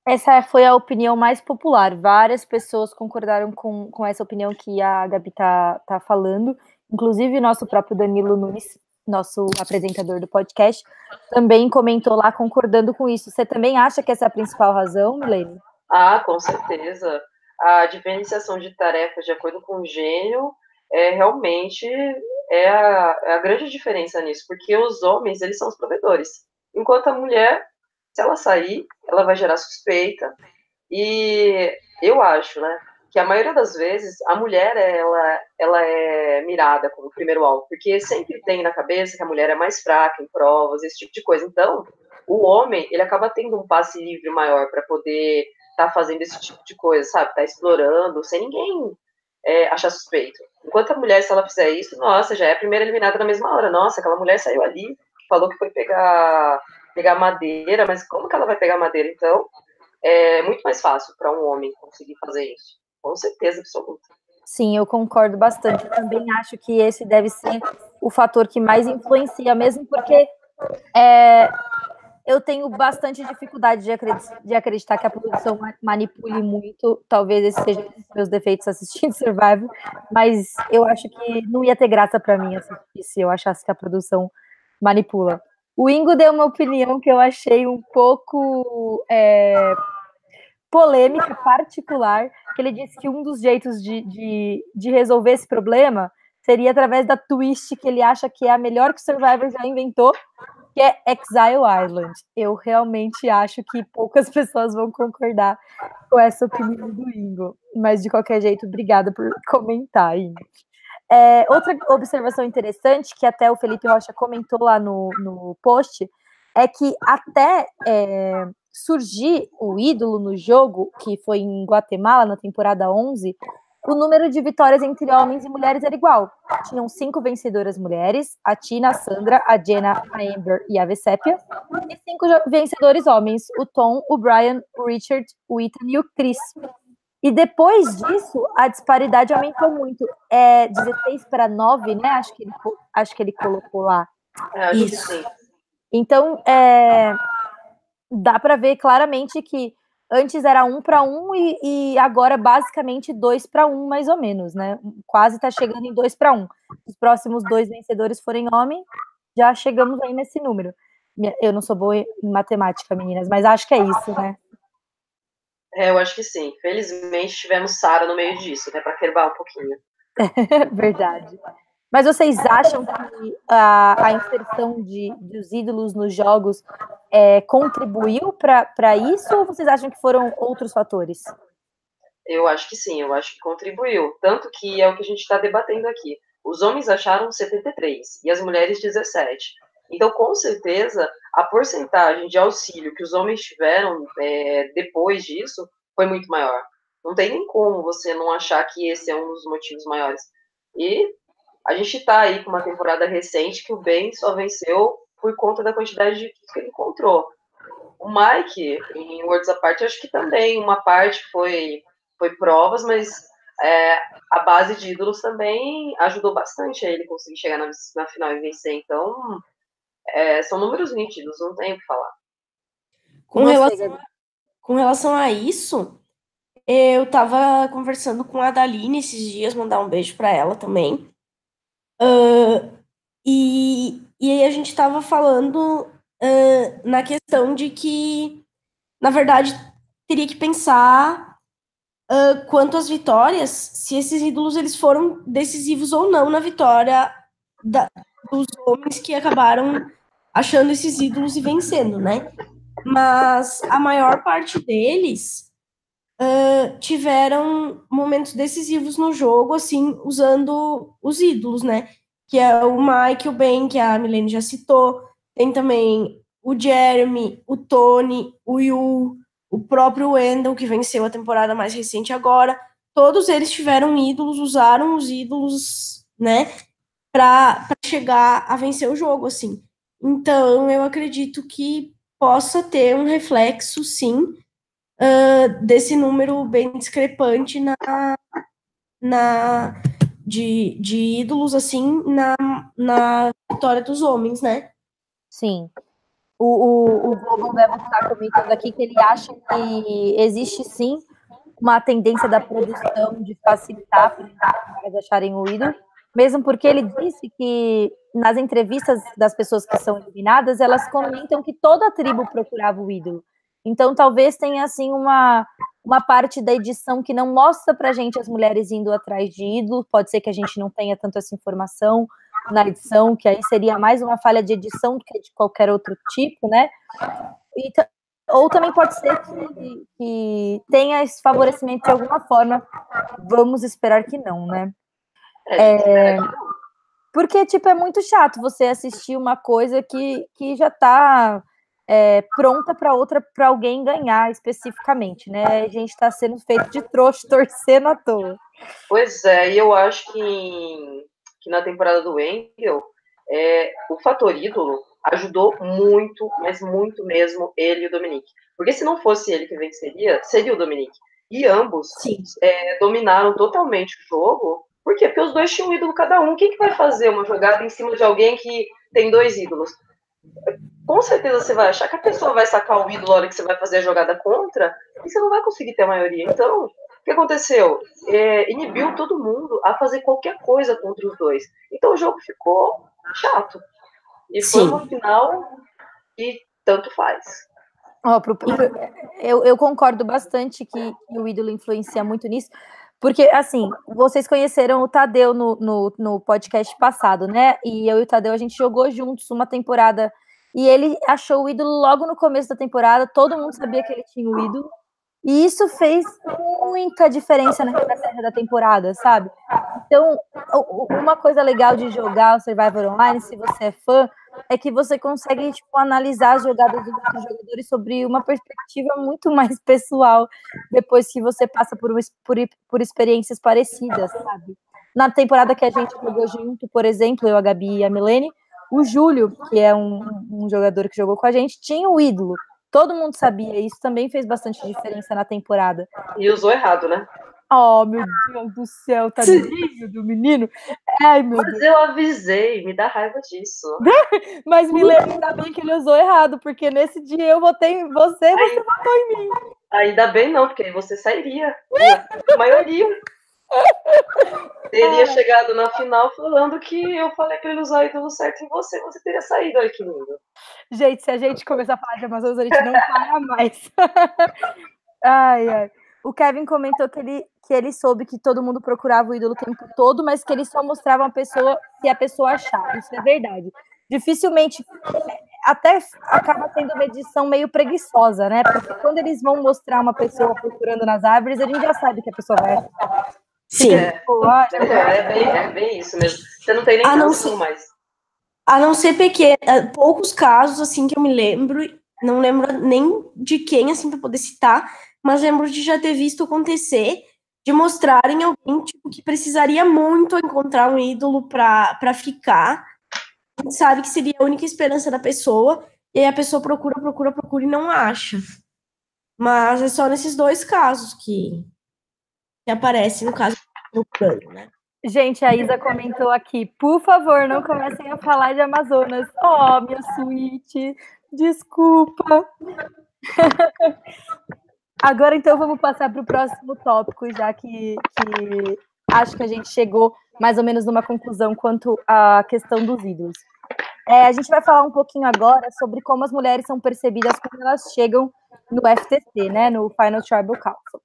Essa foi a opinião mais popular. Várias pessoas concordaram com, com essa opinião que a Gabi tá, tá falando. Inclusive, nosso próprio Danilo Nunes, nosso apresentador do podcast, também comentou lá concordando com isso. Você também acha que essa é a principal razão, Milene? Ah, com certeza a diferenciação de tarefas de acordo com o gênio é realmente é a, é a, grande diferença nisso, porque os homens, eles são os provedores, enquanto a mulher, se ela sair, ela vai gerar suspeita, e eu acho, né, que a maioria das vezes a mulher, ela, ela é mirada como primeiro alvo, porque sempre tem na cabeça que a mulher é mais fraca em provas, esse tipo de coisa, então, o homem, ele acaba tendo um passe livre maior para poder tá fazendo esse tipo de coisa, sabe? Tá explorando, sem ninguém é, achar suspeito. Enquanto a mulher, se ela fizer isso, nossa, já é a primeira eliminada na mesma hora. Nossa, aquela mulher saiu ali, falou que foi pegar, pegar madeira, mas como que ela vai pegar madeira? Então, é muito mais fácil para um homem conseguir fazer isso. Com certeza absoluta. Sim, eu concordo bastante. Também acho que esse deve ser o fator que mais influencia, mesmo porque é, eu tenho bastante dificuldade de acreditar, de acreditar, que a produção manipule muito. Talvez esse seja um dos meus defeitos assistindo Survivor, mas eu acho que não ia ter graça para mim se eu achasse que a produção manipula. O Ingo deu uma opinião que eu achei um pouco é, polêmica, particular, que ele disse que um dos jeitos de, de, de resolver esse problema seria através da twist que ele acha que é a melhor que o Survivor já inventou, que é Exile Island. Eu realmente acho que poucas pessoas vão concordar com essa opinião do Ingo, mas de qualquer jeito, obrigada por comentar, Ingo. É, outra observação interessante, que até o Felipe Rocha comentou lá no, no post, é que até é, surgir o ídolo no jogo, que foi em Guatemala, na temporada 11, o número de vitórias entre homens e mulheres era igual. Tinham cinco vencedoras mulheres, a Tina, a Sandra, a Jenna, a Amber e a Vesépia, e cinco vencedores homens, o Tom, o Brian, o Richard, o Ethan e o Chris. E depois disso, a disparidade aumentou muito. É 16 para 9, né? Acho que ele, acho que ele colocou lá. É, Isso. Então, é, dá para ver claramente que antes era um para um e, e, agora basicamente dois para um, mais ou menos, né? Quase está chegando em dois para um. Os próximos dois vencedores forem homem, já chegamos aí nesse número. Eu não sou boa em matemática, meninas, mas acho que é isso, né? É, eu acho que sim. Felizmente tivemos Sara no meio disso, né? Para quebrar um pouquinho. Verdade. Mas vocês acham que a, a inserção de, dos ídolos nos jogos é, contribuiu para isso ou vocês acham que foram outros fatores? Eu acho que sim, eu acho que contribuiu. Tanto que é o que a gente está debatendo aqui. Os homens acharam 73 e as mulheres 17. Então, com certeza, a porcentagem de auxílio que os homens tiveram é, depois disso foi muito maior. Não tem nem como você não achar que esse é um dos motivos maiores. E a gente está aí com uma temporada recente que o Ben só venceu por conta da quantidade de que ele encontrou. O Mike, em Worlds Apart, acho que também uma parte foi, foi provas, mas é, a base de ídolos também ajudou bastante a ele conseguir chegar na, na final e vencer. Então, é, são números nítidos, não tem o que falar. Com relação, com relação a isso, eu estava conversando com a Daline esses dias, mandar um beijo para ela também. Uh, e, e aí a gente estava falando uh, na questão de que, na verdade, teria que pensar uh, quanto às vitórias, se esses ídolos eles foram decisivos ou não na vitória da, dos homens que acabaram achando esses ídolos e vencendo, né? Mas a maior parte deles tiveram momentos decisivos no jogo, assim, usando os ídolos, né? Que é o Mike, o Ben, que a Milene já citou. Tem também o Jeremy, o Tony, o Yu, o próprio Wendell, que venceu a temporada mais recente agora. Todos eles tiveram ídolos, usaram os ídolos, né, para chegar a vencer o jogo, assim. Então, eu acredito que possa ter um reflexo, sim, uh, desse número bem discrepante na, na de, de ídolos, assim, na, na vitória dos homens, né? Sim. O, o, o Globo Level está comentando aqui que ele acha que existe sim uma tendência da produção de facilitar para os acharem o ídolo, mesmo porque ele disse que nas entrevistas das pessoas que são eliminadas, elas comentam que toda a tribo procurava o ídolo. Então, talvez tenha assim uma, uma parte da edição que não mostra para gente as mulheres indo atrás de ídolo. Pode ser que a gente não tenha tanto essa informação na edição, que aí seria mais uma falha de edição do que de qualquer outro tipo, né? E, ou também pode ser que, que tenha esse favorecimento de alguma forma. Vamos esperar que não, né? É, porque, tipo, é muito chato você assistir uma coisa que, que já está é, pronta para outra, para alguém ganhar especificamente, né? A gente está sendo feito de trouxa, torcendo à toa. Pois é, e eu acho que, que na temporada do Engel, é, o fator ídolo ajudou muito, mas muito mesmo, ele e o Dominique. Porque se não fosse ele que venceria, seria o Dominique. E ambos é, dominaram totalmente o jogo. Por quê? Porque os dois tinham um ídolo cada um. Quem que vai fazer uma jogada em cima de alguém que tem dois ídolos? Com certeza você vai achar que a pessoa vai sacar o ídolo na hora que você vai fazer a jogada contra e você não vai conseguir ter a maioria. Então, o que aconteceu? É, inibiu todo mundo a fazer qualquer coisa contra os dois. Então o jogo ficou chato. E foi uma final que tanto faz. Oh, pro, pro, eu, eu, concordo bastante que, que, o ídolo influencia muito nisso, porque, assim, vocês conheceram o Tadeu no, no, no, podcast passado, né? E eu e o Tadeu, a gente jogou juntos uma temporada, e ele achou o ídolo logo no começo da temporada, todo mundo sabia que ele tinha o ídolo, e isso fez muita diferença na da temporada, sabe? Então, uma coisa legal de jogar o Survivor Online, se você é fã, é que você consegue tipo, analisar as jogadas dos jogadores sobre uma perspectiva muito mais pessoal depois que você passa por, por, por experiências parecidas, sabe? Na temporada que a gente jogou junto, por exemplo, eu, a Gabi e a Milene, o Júlio, que é um, um jogador que jogou com a gente, tinha o ídolo. Todo mundo sabia, isso também fez bastante diferença na temporada. E usou errado, né? Oh, meu Deus do céu, tadinho do menino. Ai, meu Mas Deus. eu avisei, me dá raiva disso. Mas me lembra ainda bem que ele usou errado, porque nesse dia eu votei em você e você votou em mim. Ainda bem não, porque aí você sairia. A maioria. Teria chegado na final falando que eu falei pra ele usar o ídolo certo em você, você teria saído. Olha que lindo. Gente, se a gente começar a falar de Amazonas, a gente não para mais. ai, ai. O Kevin comentou que ele, que ele soube que todo mundo procurava o ídolo o tempo todo, mas que ele só mostrava uma pessoa se a pessoa achar. Isso é verdade. Dificilmente, até acaba tendo uma edição meio preguiçosa, né? Porque quando eles vão mostrar uma pessoa procurando nas árvores, a gente já sabe que a pessoa vai achar. Sim. É, é, é, bem, é bem isso mesmo. Você não tem nem noção mais. A não ser pequeno, é, poucos casos, assim, que eu me lembro, não lembro nem de quem, assim, para poder citar, mas lembro de já ter visto acontecer de mostrarem alguém tipo, que precisaria muito encontrar um ídolo para ficar. A gente sabe que seria a única esperança da pessoa, e aí a pessoa procura, procura, procura e não acha. Mas é só nesses dois casos que, que aparece, no caso do plano, né? Gente, a Isa comentou aqui, por favor, não comecem a falar de Amazonas. Oh, minha suíte, desculpa. Agora, então, vamos passar para o próximo tópico, já que, que acho que a gente chegou mais ou menos numa conclusão quanto à questão dos ídolos. É, a gente vai falar um pouquinho agora sobre como as mulheres são percebidas quando elas chegam no FTC, né, no Final Tribal Council.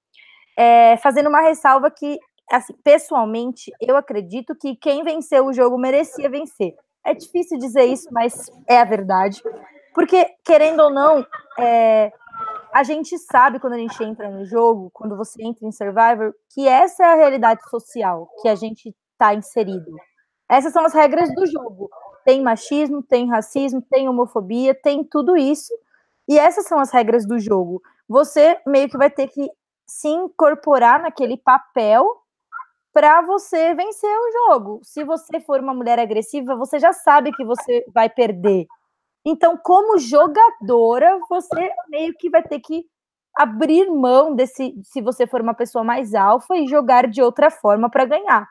É, fazendo uma ressalva que, assim, pessoalmente, eu acredito que quem venceu o jogo merecia vencer. É difícil dizer isso, mas é a verdade. Porque, querendo ou não, é, a gente sabe quando a gente entra no jogo, quando você entra em Survivor, que essa é a realidade social que a gente está inserido. Essas são as regras do jogo. Tem machismo, tem racismo, tem homofobia, tem tudo isso. E essas são as regras do jogo. Você meio que vai ter que se incorporar naquele papel para você vencer o jogo. Se você for uma mulher agressiva, você já sabe que você vai perder. Então, como jogadora, você meio que vai ter que abrir mão desse, se você for uma pessoa mais alfa e jogar de outra forma para ganhar.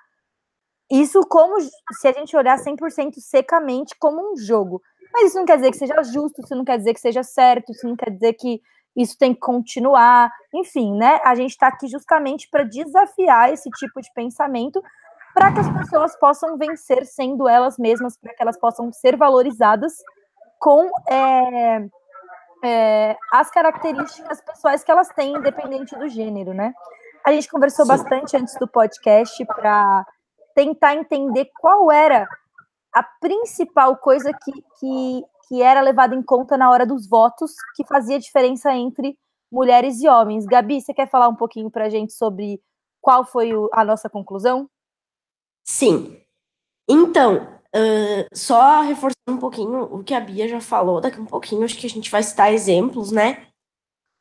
Isso como se a gente olhar 100% secamente como um jogo. Mas isso não quer dizer que seja justo, isso não quer dizer que seja certo, isso não quer dizer que isso tem que continuar. Enfim, né? A gente está aqui justamente para desafiar esse tipo de pensamento para que as pessoas possam vencer sendo elas mesmas, para que elas possam ser valorizadas com é, é, as características pessoais que elas têm, independente do gênero, né? A gente conversou Sim. bastante antes do podcast para tentar entender qual era a principal coisa que, que, que era levada em conta na hora dos votos, que fazia diferença entre mulheres e homens. Gabi, você quer falar um pouquinho para a gente sobre qual foi a nossa conclusão? Sim. Então, Uh, só reforçando um pouquinho o que a Bia já falou, daqui um pouquinho acho que a gente vai citar exemplos, né?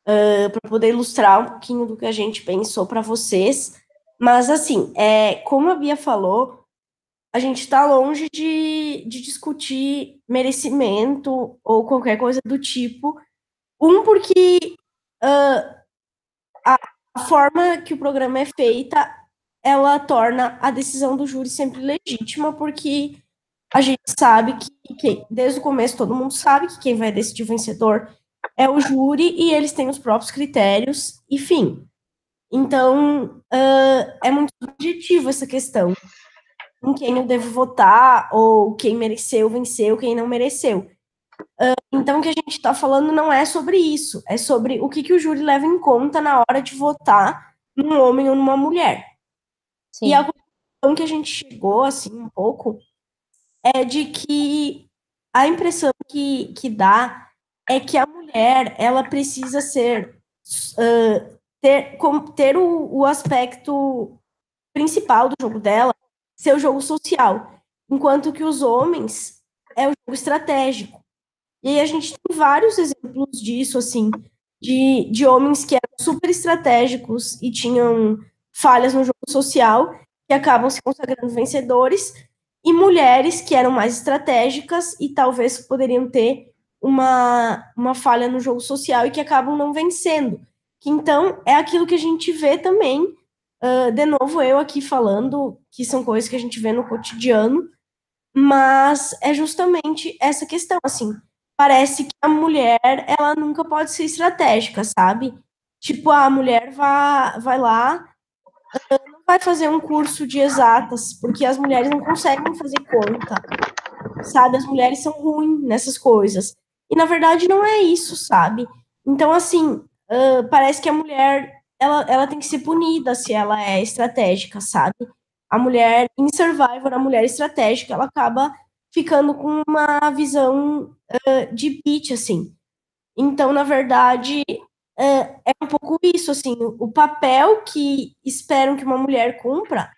Uh, para poder ilustrar um pouquinho do que a gente pensou para vocês. Mas, assim, é, como a Bia falou, a gente está longe de, de discutir merecimento ou qualquer coisa do tipo. Um, porque uh, a, a forma que o programa é feita, ela torna a decisão do júri sempre legítima, porque a gente sabe que, que, desde o começo todo mundo sabe que quem vai decidir o vencedor é o júri e eles têm os próprios critérios, enfim. Então, uh, é muito objetivo essa questão. Em quem eu devo votar, ou quem mereceu, venceu, quem não mereceu. Então, o que a gente está falando não é sobre isso, é sobre o que, que o júri leva em conta na hora de votar num homem ou numa mulher. Sim. E a conclusão que a gente chegou, assim, um pouco, é de que a impressão que, que dá é que a mulher, ela precisa ser, uh, ter, ter o, o aspecto principal do jogo dela, ser o jogo social, enquanto que os homens é o jogo estratégico. E aí a gente tem vários exemplos disso, assim, de, de homens que eram super estratégicos e tinham falhas no jogo social, que acabam se consagrando vencedores, e mulheres que eram mais estratégicas e talvez poderiam ter uma, uma falha no jogo social e que acabam não vencendo. Então, é aquilo que a gente vê também, uh, de novo, eu aqui falando, que são coisas que a gente vê no cotidiano, mas é justamente essa questão, assim, parece que a mulher, ela nunca pode ser estratégica, sabe? Tipo, a mulher vai, vai lá, não vai fazer um curso de exatas, porque as mulheres não conseguem fazer conta, sabe? As mulheres são ruins nessas coisas. E, na verdade, não é isso, sabe? Então, assim, uh, parece que a mulher, ela, ela tem que ser punida se ela é estratégica, sabe? A mulher, em Survivor, a mulher estratégica, ela acaba ficando com uma visão uh, de pitch, assim. Então, na verdade, é, é um pouco isso, assim, o papel que esperam que uma mulher cumpra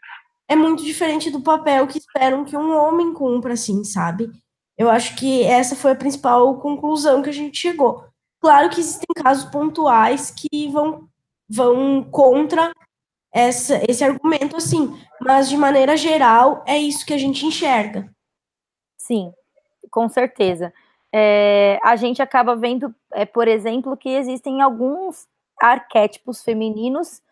é muito diferente do papel que esperam que um homem cumpra, assim, sabe? Eu acho que essa foi a principal conclusão que a gente chegou. Claro que existem casos pontuais que vão, vão contra essa, esse argumento, assim, mas de maneira geral é isso que a gente enxerga. Sim, com certeza é, a gente acaba vendo, é, por exemplo, que existem alguns arquétipos femininos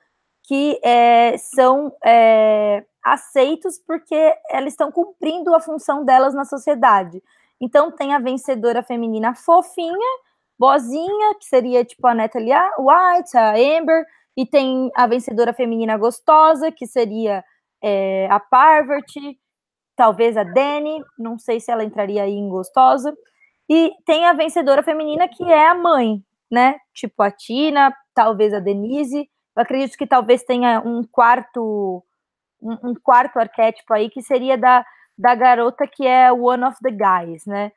que é, são é, aceitos porque elas estão cumprindo a função delas na sociedade. Então tem a vencedora feminina fofinha, boazinha, que seria tipo a Natalie White, a Amber, e tem a vencedora feminina gostosa, que seria é, a Parvati, talvez a Dani, não sei se ela entraria aí em gostosa. E tem a vencedora feminina que é a mãe, né? Tipo a Tina, talvez a Denise. Eu acredito que talvez tenha um quarto um, um quarto arquétipo aí que seria da, da garota que é one of the guys, né?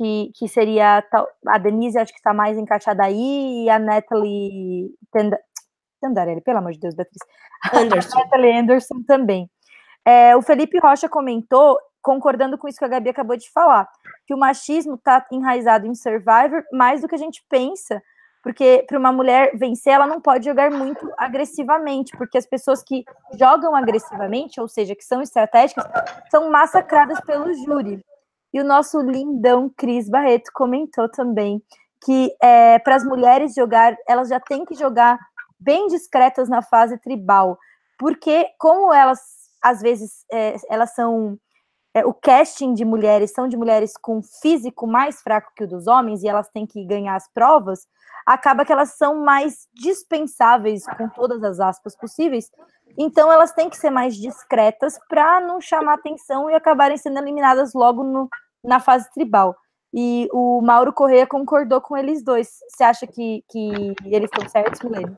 Que, que seria a Denise, acho que está mais encaixada aí, e a Natalie Tendarelli, pelo amor de Deus, Beatriz. Anderson. a Natalie Anderson também. É, o Felipe Rocha comentou concordando com isso que a Gabi acabou de falar, que o machismo está enraizado em Survivor mais do que a gente pensa, porque para uma mulher vencer, ela não pode jogar muito agressivamente, porque as pessoas que jogam agressivamente, ou seja, que são estratégicas, são massacradas pelo júri. E o nosso lindão Cris Barreto comentou também que é, para as mulheres jogar, elas já têm que jogar bem discretas na fase tribal, porque como elas às vezes é, elas são é, o casting de mulheres são de mulheres com físico mais fraco que o dos homens e elas têm que ganhar as provas, acaba que elas são mais dispensáveis com todas as aspas possíveis. Então elas têm que ser mais discretas para não chamar atenção e acabarem sendo eliminadas logo no, na fase tribal. E o Mauro Correia concordou com eles dois. Você acha que, que eles estão certos, Milene?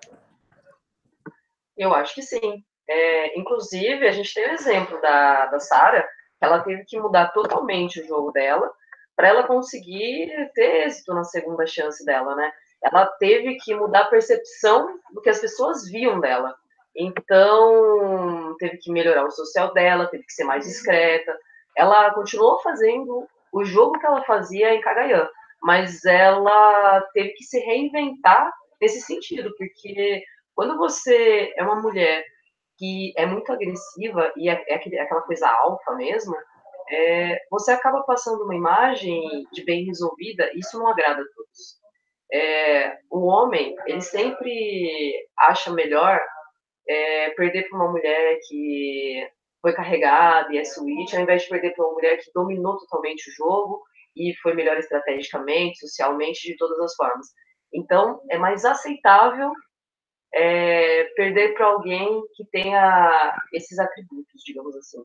Eu acho que sim. É, inclusive, a gente tem o exemplo da, da Sara, ela teve que mudar totalmente o jogo dela para ela conseguir ter êxito na segunda chance dela, né? Ela teve que mudar a percepção do que as pessoas viam dela. Então, teve que melhorar o social dela, teve que ser mais discreta. Ela continuou fazendo o jogo que ela fazia em Cagayan, mas ela teve que se reinventar nesse sentido, porque quando você é uma mulher que é muito agressiva e é, é aquela coisa alfa mesmo, é, você acaba passando uma imagem de bem resolvida, isso não agrada a todos. é, o homem, ele sempre acha melhor é, perder para uma mulher que foi carregada e é switch, ao invés de perder para uma mulher que dominou totalmente o jogo e foi melhor estrategicamente, socialmente, de todas as formas. Então, é mais aceitável é, perder para alguém que tenha esses atributos, digamos assim.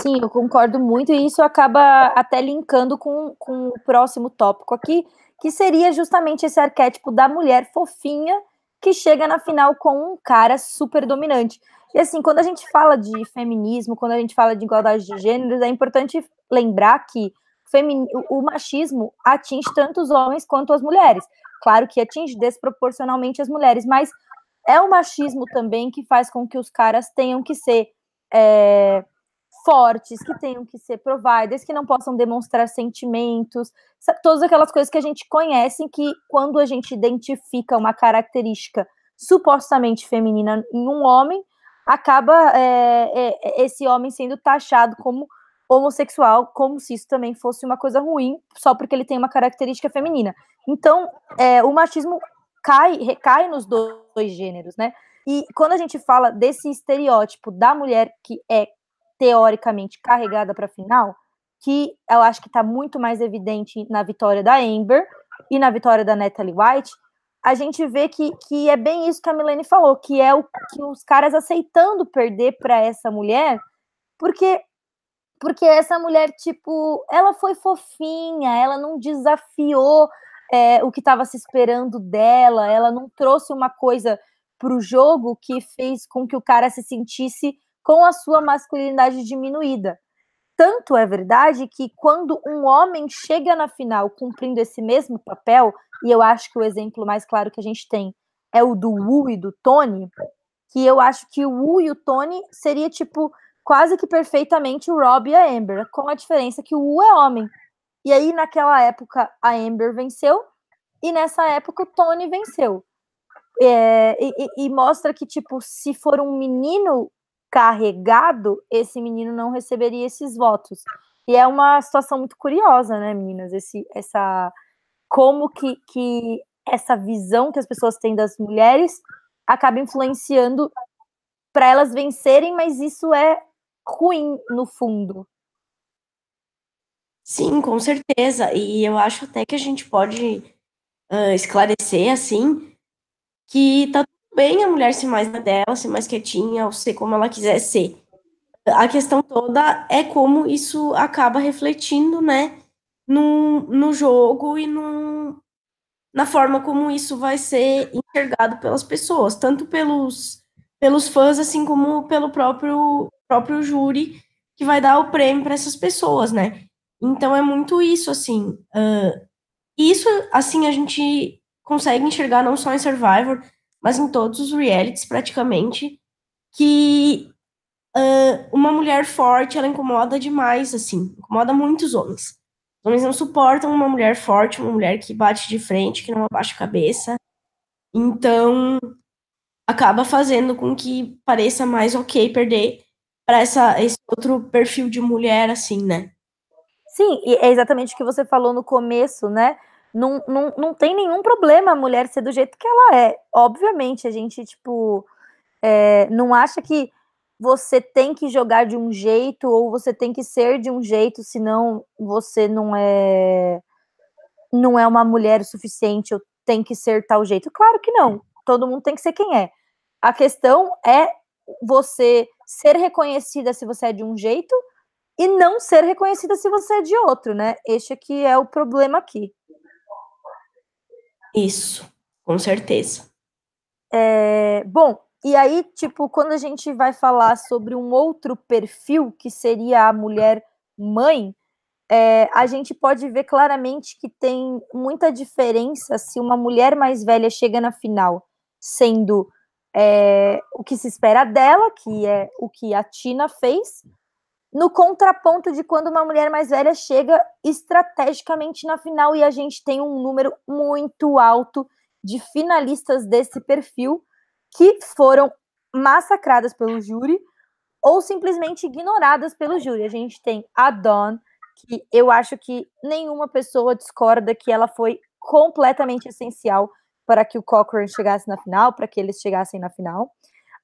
Sim, eu concordo muito, e isso acaba até linkando com, com o próximo tópico aqui, que seria justamente esse arquétipo da mulher fofinha que chega na final com um cara super dominante. E assim, quando a gente fala de feminismo, quando a gente fala de igualdade de gêneros, é importante lembrar que o machismo atinge tanto os homens quanto as mulheres. Claro que atinge desproporcionalmente as mulheres, mas é o machismo também que faz com que os caras tenham que ser é, fortes, que tenham que ser providers, que não possam demonstrar sentimentos, todas aquelas coisas que a gente conhece que quando a gente identifica uma característica supostamente feminina em um homem, acaba é, é, esse homem sendo taxado como homossexual, como se isso também fosse uma coisa ruim, só porque ele tem uma característica feminina. Então, é, o machismo cai, recai nos dois gêneros, né? E quando a gente fala desse estereótipo da mulher que é teoricamente carregada para a final, que eu acho que está muito mais evidente na vitória da Amber e na vitória da Natalie White, a gente vê que, que é bem isso que a Milene falou, que é o que os caras aceitando perder para essa mulher, porque porque essa mulher tipo, ela foi fofinha, ela não desafiou é, o que estava se esperando dela, ela não trouxe uma coisa para o jogo que fez com que o cara se sentisse com a sua masculinidade diminuída. Tanto é verdade que quando um homem chega na final cumprindo esse mesmo papel, e eu acho que o exemplo mais claro que a gente tem é o do Wu e do Tony, que eu acho que o Wu e o Tony seria tipo quase que perfeitamente o Rob e a Amber, com a diferença que o Wu é homem. E aí naquela época a Amber venceu e nessa época o Tony venceu. É, e, e, mostra que tipo se for um menino carregado, esse menino não receberia esses votos. E é uma situação muito curiosa, né, meninas? Esse, essa como que, que essa visão que as pessoas têm das mulheres acaba influenciando para elas vencerem, mas isso é ruim no fundo. Sim, com certeza. E eu acho até que a gente pode uh, esclarecer assim que tá bem a mulher ser mais na dela, ser mais quietinha, ou ser como ela quiser ser. A questão toda é como isso acaba refletindo, né, no, no jogo e no, na forma como isso vai ser enxergado pelas pessoas, tanto pelos, pelos fãs, assim como pelo próprio, próprio júri que vai dar o prêmio para essas pessoas, né? Então é muito isso, assim. Uh, isso, assim, a gente consegue enxergar não só em Survivor, mas em todos os realities praticamente, que uh, uma mulher forte, ela incomoda demais, assim, incomoda muitos homens. Os homens não suportam uma mulher forte, uma mulher que bate de frente, que não abaixa a cabeça. Então, acaba fazendo com que pareça mais ok perder para esse outro perfil de mulher, assim, né? Sim, e é exatamente o que você falou no começo, né? Não, não, não tem nenhum problema a mulher ser do jeito que ela é. Obviamente, a gente, tipo, é, não acha que você tem que jogar de um jeito ou você tem que ser de um jeito, senão você não é não é uma mulher o suficiente ou tem que ser tal jeito. Claro que não. Todo mundo tem que ser quem é. A questão é você ser reconhecida se você é de um jeito e não ser reconhecida se você é de outro, né? Este aqui é o problema aqui. Isso, com certeza. É, bom, e aí, tipo, quando a gente vai falar sobre um outro perfil, que seria a mulher mãe, é, a gente pode ver claramente que tem muita diferença se uma mulher mais velha chega na final sendo é, o que se espera dela, que é o que a Tina fez, no contraponto de quando uma mulher mais velha chega estrategicamente na final e a gente tem um número muito alto de finalistas desse perfil que foram massacradas pelo júri ou simplesmente ignoradas pelo júri. A gente tem a Dawn, que eu acho que nenhuma pessoa discorda que ela foi completamente essencial para que o Cochrane chegasse na final, para que eles chegassem na final.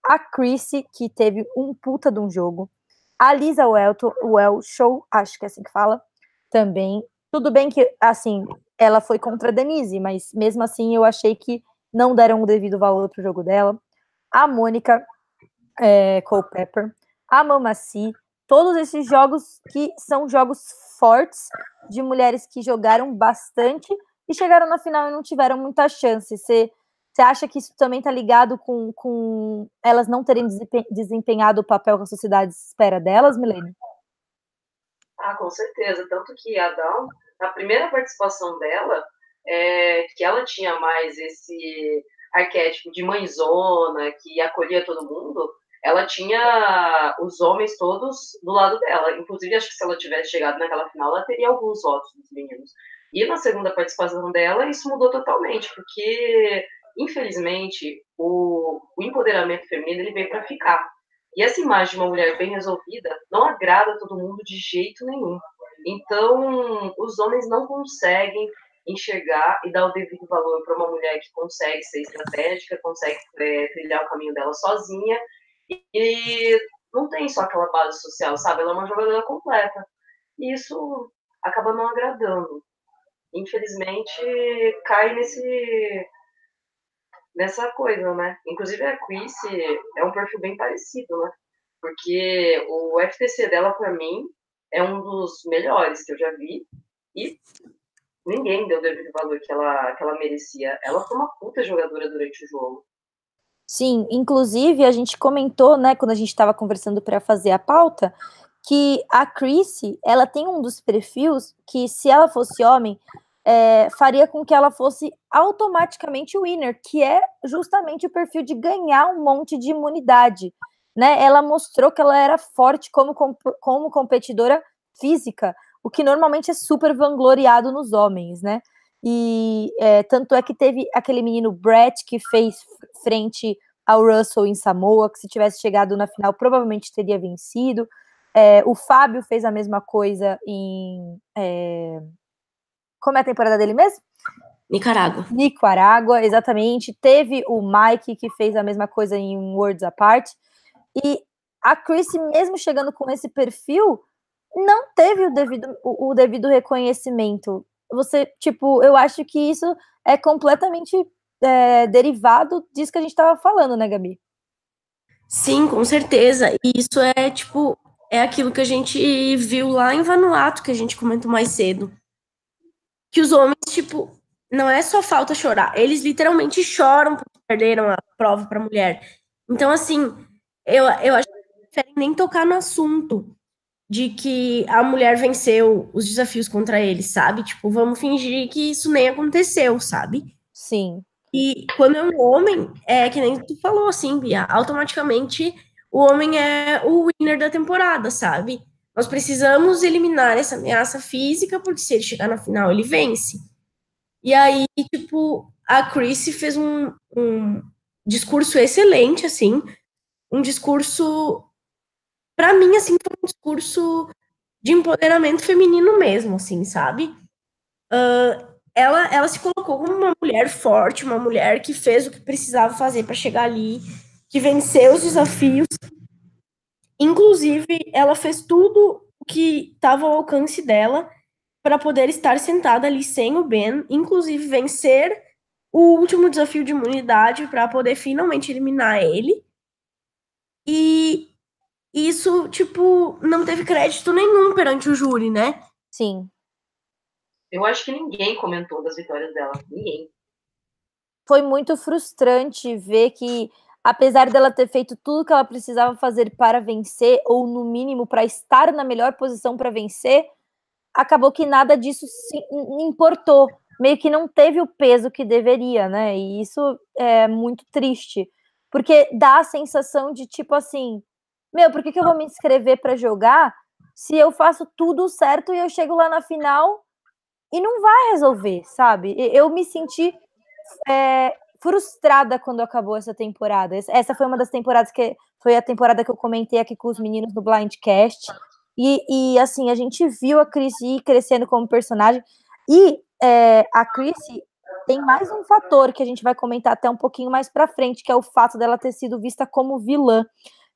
A Chrissy, que teve um puta de um jogo. A Lisa Welton, Well Show, acho que é assim que fala, também. Tudo bem que, assim, ela foi contra a Denise, mas mesmo assim eu achei que não deram o devido valor pro jogo dela. A Mônica é, Culpepper, a Mamaci, todos esses jogos que são jogos fortes de mulheres que jogaram bastante e chegaram na final e não tiveram muita chance. Você, você acha que isso também está ligado com, com elas não terem desempenhado o papel que a sociedade espera delas, Milene? Ah, com certeza. Tanto que a Dawn, na primeira participação dela, é, que ela tinha mais esse arquétipo de mãezona, que acolhia todo mundo, ela tinha os homens todos do lado dela. Inclusive, acho que se ela tivesse chegado naquela final, ela teria alguns votos dos meninos. E na segunda participação dela, isso mudou totalmente, porque, infelizmente, o, o empoderamento feminino ele veio para ficar. E essa imagem de uma mulher bem resolvida não agrada todo mundo de jeito nenhum. Então, os homens não conseguem enxergar e dar o devido valor para uma mulher que consegue ser estratégica, consegue é, trilhar o caminho dela sozinha e não tem só aquela base social, sabe? Ela é uma jogadora completa. E isso acaba não agradando. Infelizmente, cai nesse nessa coisa, né? Inclusive a Chrissy é um perfil bem parecido, né? Porque o FTC dela, para mim, é um dos melhores que eu já vi. E ninguém deu o devido valor que ela, que ela merecia. Ela foi uma puta jogadora durante o jogo. Sim, inclusive a gente comentou, né, quando a gente estava conversando para fazer a pauta, que a Chrissy, ela tem um dos perfis que, se ela fosse homem, é, faria com que ela fosse automaticamente winner, que é justamente o perfil de ganhar um monte de imunidade. Né? Ela mostrou que ela era forte como, como competidora física, o que normalmente é super vangloriado nos homens, né? E é, tanto é que teve aquele menino Brett que fez frente ao Russell em Samoa, que se tivesse chegado na final provavelmente teria vencido. É, o Fábio fez a mesma coisa em. É... Como é a temporada dele mesmo? Nicarágua. Nicarágua, exatamente. Teve o Mike que fez a mesma coisa em Worlds Apart. E a Chrissy, mesmo chegando com esse perfil, não teve o devido, o, o devido reconhecimento você, tipo, eu acho que isso é completamente é, derivado disso que a gente estava falando, né, Gabi? Sim, com certeza. E isso é, tipo, é aquilo que a gente viu lá em Vanuatu, que a gente comentou mais cedo. Que os homens, tipo, não é só falta chorar, eles literalmente choram porque perderam a prova para mulher. Então, assim, eu, eu acho que não preferem nem tocar no assunto de que a mulher venceu os desafios contra ele, sabe? Tipo, vamos fingir que isso nem aconteceu, sabe? Sim. E quando é um homem, é que nem tu falou, assim, Bia, automaticamente o homem é o winner da temporada, sabe? Nós precisamos eliminar essa ameaça física, porque se ele chegar na final, ele vence. E aí, tipo, a Chris fez um, um discurso excelente, assim, um discurso para mim, assim, foi um discurso de empoderamento feminino mesmo, assim, sabe? Uh, ela, ela se colocou como uma mulher forte, uma mulher que fez o que precisava fazer para chegar ali, que venceu os desafios. Inclusive, ela fez tudo o que estava ao alcance dela para poder estar sentada ali sem o Ben, inclusive vencer o último desafio de imunidade para poder finalmente eliminar ele. E isso, tipo, não teve crédito nenhum perante o júri, né? Sim. Eu acho que ninguém comentou das vitórias dela. Ninguém. Foi muito frustrante ver que, apesar dela ter feito tudo que ela precisava fazer para vencer, ou no mínimo para estar na melhor posição para vencer, acabou que nada disso se importou. Meio que não teve o peso que deveria, né? E isso é muito triste. Porque dá a sensação de, tipo assim, meu, por que, que eu vou me inscrever para jogar se eu faço tudo certo e eu chego lá na final e não vai resolver, sabe? Eu me senti é, frustrada quando acabou essa temporada. Essa foi uma das temporadas que foi a temporada que eu comentei aqui com os meninos no Blindcast. E, e assim, a gente viu a Chris ir crescendo como personagem. E é, a Chris, tem mais um fator que a gente vai comentar até um pouquinho mais para frente, que é o fato dela ter sido vista como vilã,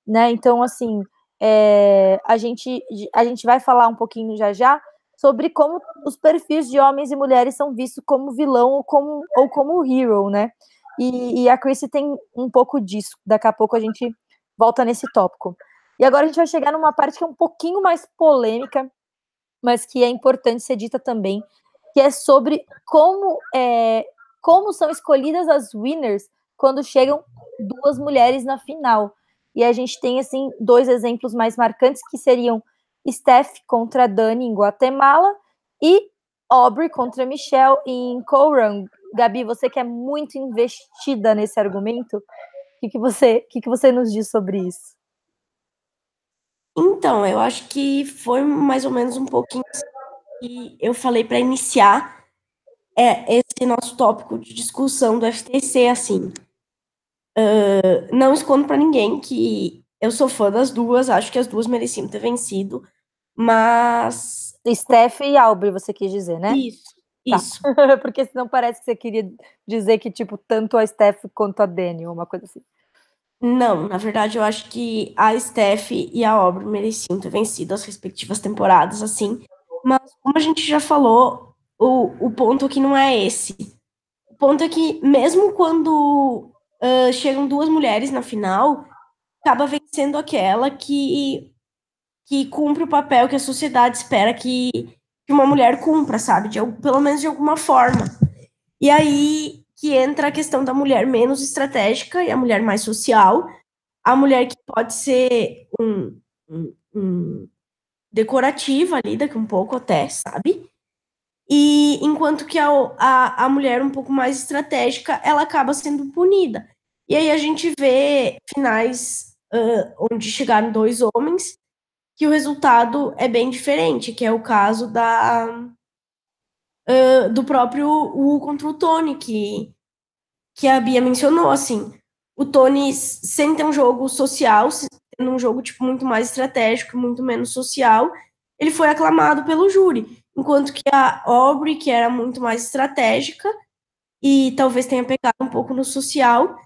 né? Então, assim, é, a, gente, a gente vai falar um pouquinho já já sobre como os perfis de homens e mulheres são vistos como vilão ou como, ou como hero, né? E, e a Chrissy tem um pouco disso. Daqui a pouco a gente volta nesse tópico. E agora a gente vai chegar numa parte que é um pouquinho mais polêmica, mas que é importante ser dita também, que é sobre como, é, como são escolhidas as winners quando chegam duas mulheres na final. E a gente tem, assim, dois exemplos mais marcantes, que seriam Steph contra Dani em Guatemala e Aubrey contra Michelle em Coran. Gabi, você que é muito investida nesse argumento, o que, que, você, que, que você nos diz sobre isso? Então, eu acho que foi mais ou menos um pouquinho que eu falei para iniciar é, esse nosso tópico de discussão do FTC, assim. Uh, não escondo para ninguém que eu sou fã das duas, acho que as duas mereciam ter vencido, mas. Steph e Aubrey, você quis dizer, né? Isso, tá. isso. Porque senão parece que você queria dizer que, tipo, tanto a Steph quanto a Dani, uma coisa assim. Não, na verdade, eu acho que a Steph e a Aubrey mereciam ter vencido as respectivas temporadas, assim. Mas, como a gente já falou, o, o ponto aqui não é esse. O ponto é que, mesmo quando uh, chegam duas mulheres na final, acaba vencendo aquela que, que cumpre o papel que a sociedade espera que, que uma mulher cumpra, sabe? De, pelo menos de alguma forma. E aí que entra a questão da mulher menos estratégica e a mulher mais social, a mulher que pode ser um, um, um decorativa ali, daqui um pouco até, sabe? E enquanto que a, a, a mulher um pouco mais estratégica, ela acaba sendo punida. E aí a gente vê finais uh, onde chegaram dois homens, que o resultado é bem diferente, que é o caso da uh, do próprio Wu contra o Tony, que, que a Bia mencionou, assim, o Tony, sem ter um jogo social, tendo um jogo tipo, muito mais estratégico, muito menos social, ele foi aclamado pelo júri, enquanto que a Aubrey, que era muito mais estratégica, e talvez tenha pegado um pouco no social,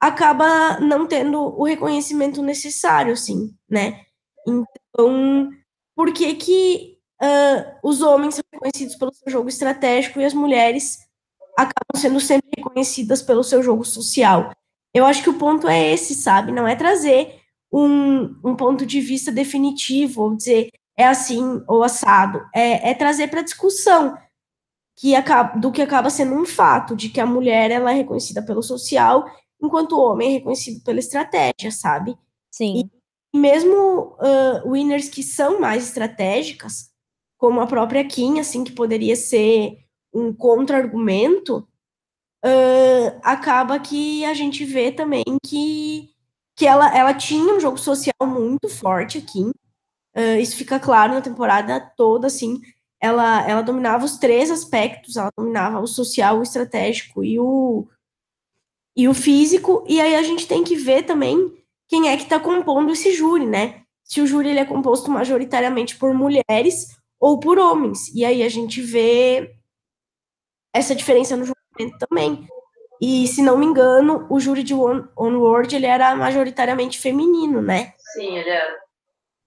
acaba não tendo o reconhecimento necessário, assim, né? Então, por que que uh, os homens são reconhecidos pelo seu jogo estratégico e as mulheres acabam sendo sempre reconhecidas pelo seu jogo social? Eu acho que o ponto é esse, sabe? Não é trazer um, um ponto de vista definitivo, ou dizer é assim ou assado. É, é trazer para discussão que acaba, do que acaba sendo um fato, de que a mulher ela é reconhecida pelo social enquanto o homem é reconhecido pela estratégia, sabe? Sim. E mesmo uh, winners que são mais estratégicas, como a própria Kim, assim, que poderia ser um contra-argumento, uh, acaba que a gente vê também que, que ela, ela tinha um jogo social muito forte aqui. Uh, isso fica claro na temporada toda, assim. Ela, ela dominava os três aspectos, ela dominava o social, o estratégico e o, e o físico, e aí a gente tem que ver também quem é que está compondo esse júri, né? Se o júri ele é composto majoritariamente por mulheres ou por homens. E aí a gente vê essa diferença no julgamento também. E, se não me engano, o júri de Onward ele era majoritariamente feminino, né? Sim, ele era.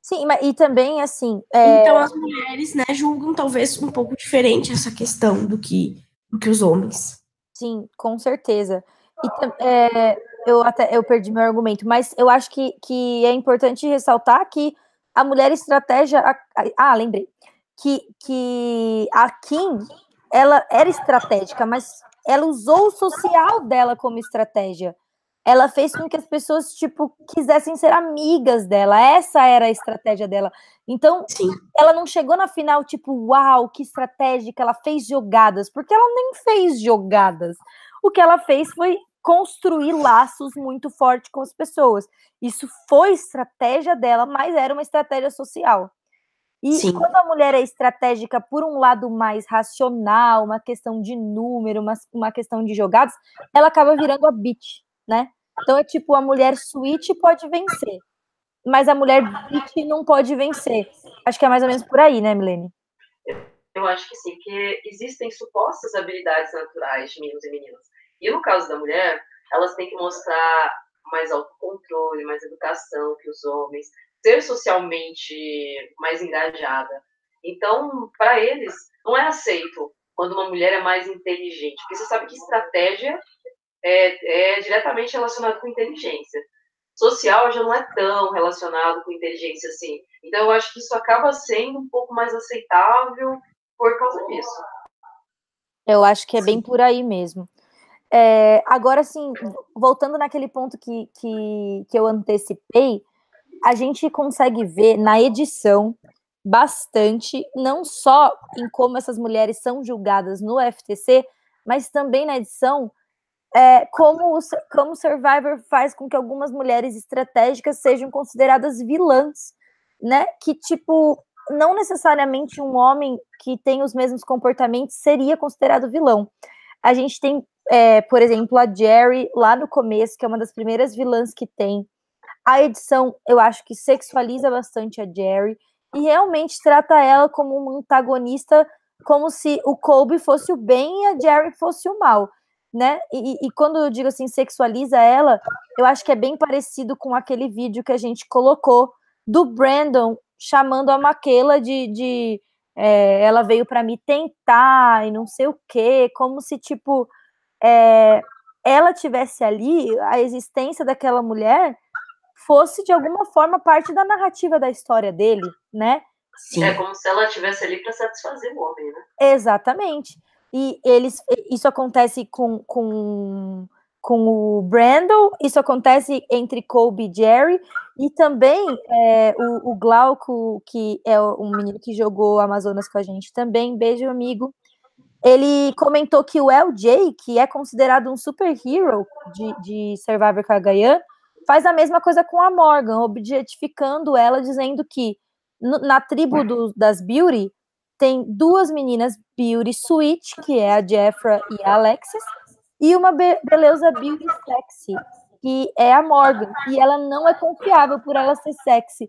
Sim, mas, e também, assim... É... Então, as mulheres, né, julgam talvez um pouco diferente essa questão do que, do que os homens. Sim, com certeza. E, é, eu até eu perdi meu argumento, mas eu acho que, que é importante ressaltar que a mulher estratégia. Ah, lembrei. Que, que a Kim ela era estratégica, mas ela usou o social dela como estratégia. Ela fez com que as pessoas, tipo, quisessem ser amigas dela. Essa era a estratégia dela. Então, Sim. ela não chegou na final, tipo, uau, que estratégica, ela fez jogadas, porque ela nem fez jogadas. O que ela fez foi construir laços muito fortes com as pessoas. Isso foi estratégia dela, mas era uma estratégia social. E Sim. quando a mulher é estratégica por um lado mais racional, uma questão de número, uma, uma questão de jogados, ela acaba virando a bitch, né? Então é tipo, a mulher switch pode vencer, mas a mulher bitch não pode vencer. Acho que é mais ou menos por aí, né, Milene? Eu acho que sim, porque existem supostas habilidades naturais de meninos e meninas. E no caso da mulher, elas têm que mostrar mais autocontrole, mais educação que os homens, ser socialmente mais engajada. Então, para eles, não é aceito quando uma mulher é mais inteligente, porque você sabe que estratégia é, é diretamente relacionado com inteligência. Social já não é tão relacionado com inteligência assim. Então, eu acho que isso acaba sendo um pouco mais aceitável por causa disso. Eu acho que é bem por aí mesmo. É, agora, sim, voltando naquele ponto que, que, que eu antecipei, a gente consegue ver na edição bastante, não só em como essas mulheres são julgadas no FTC, mas também na edição, é, como, o, como Survivor faz com que algumas mulheres estratégicas sejam consideradas vilãs, né? Que, tipo, não necessariamente um homem que tem os mesmos comportamentos seria considerado vilão. A gente tem, é, por exemplo, a Jerry lá no começo, que é uma das primeiras vilãs que tem. A edição, eu acho que sexualiza bastante a Jerry e realmente trata ela como uma antagonista, como se o Colby fosse o bem e a Jerry fosse o mal, né? E, e, quando eu digo assim, sexualiza ela, eu acho que é bem parecido com aquele vídeo que a gente colocou do Brandon chamando a Maquela de, de é, ela veio para me tentar e não sei o quê, como se tipo é, ela tivesse ali, a existência daquela mulher fosse de alguma forma parte da narrativa da história dele, né? Sim. É como se ela estivesse ali para satisfazer o homem, né? Exatamente. E eles, isso acontece com, com, com o Brandon, isso acontece entre Colby e Jerry, e também é, o, o Glauco, que é um menino que jogou Amazonas com a gente também, beijo, amigo. Ele comentou que o LJ, que é considerado um superhero de, de Survivor Kagayan, faz a mesma coisa com a Morgan, objetificando ela, dizendo que na tribo do, das Beauty tem duas meninas Beauty Sweet, que é a Jeffra e a Alexis, e uma be beleza Beauty Sexy, que é a Morgan, e ela não é confiável por ela ser sexy.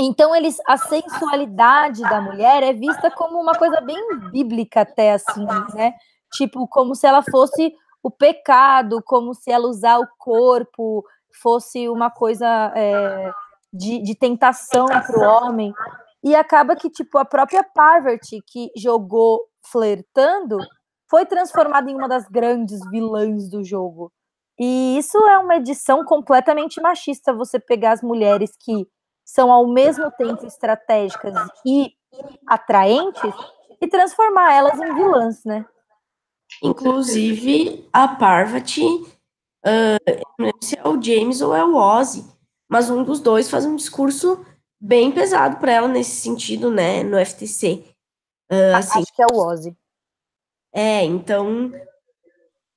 Então, eles, a sensualidade da mulher é vista como uma coisa bem bíblica, até assim, né? Tipo, como se ela fosse o pecado, como se ela usar o corpo fosse uma coisa é, de, de tentação para o homem. E acaba que, tipo, a própria Parvati, que jogou flertando, foi transformada em uma das grandes vilãs do jogo. E isso é uma edição completamente machista, você pegar as mulheres que são ao mesmo tempo estratégicas e atraentes e transformar elas em vilãs, né? Inclusive, a Parvati Uh, não lembro se é o James ou é o Ozzy, mas um dos dois faz um discurso bem pesado para ela nesse sentido, né, no FTC. Uh, assim, Acho que é o Ozzy. É, então.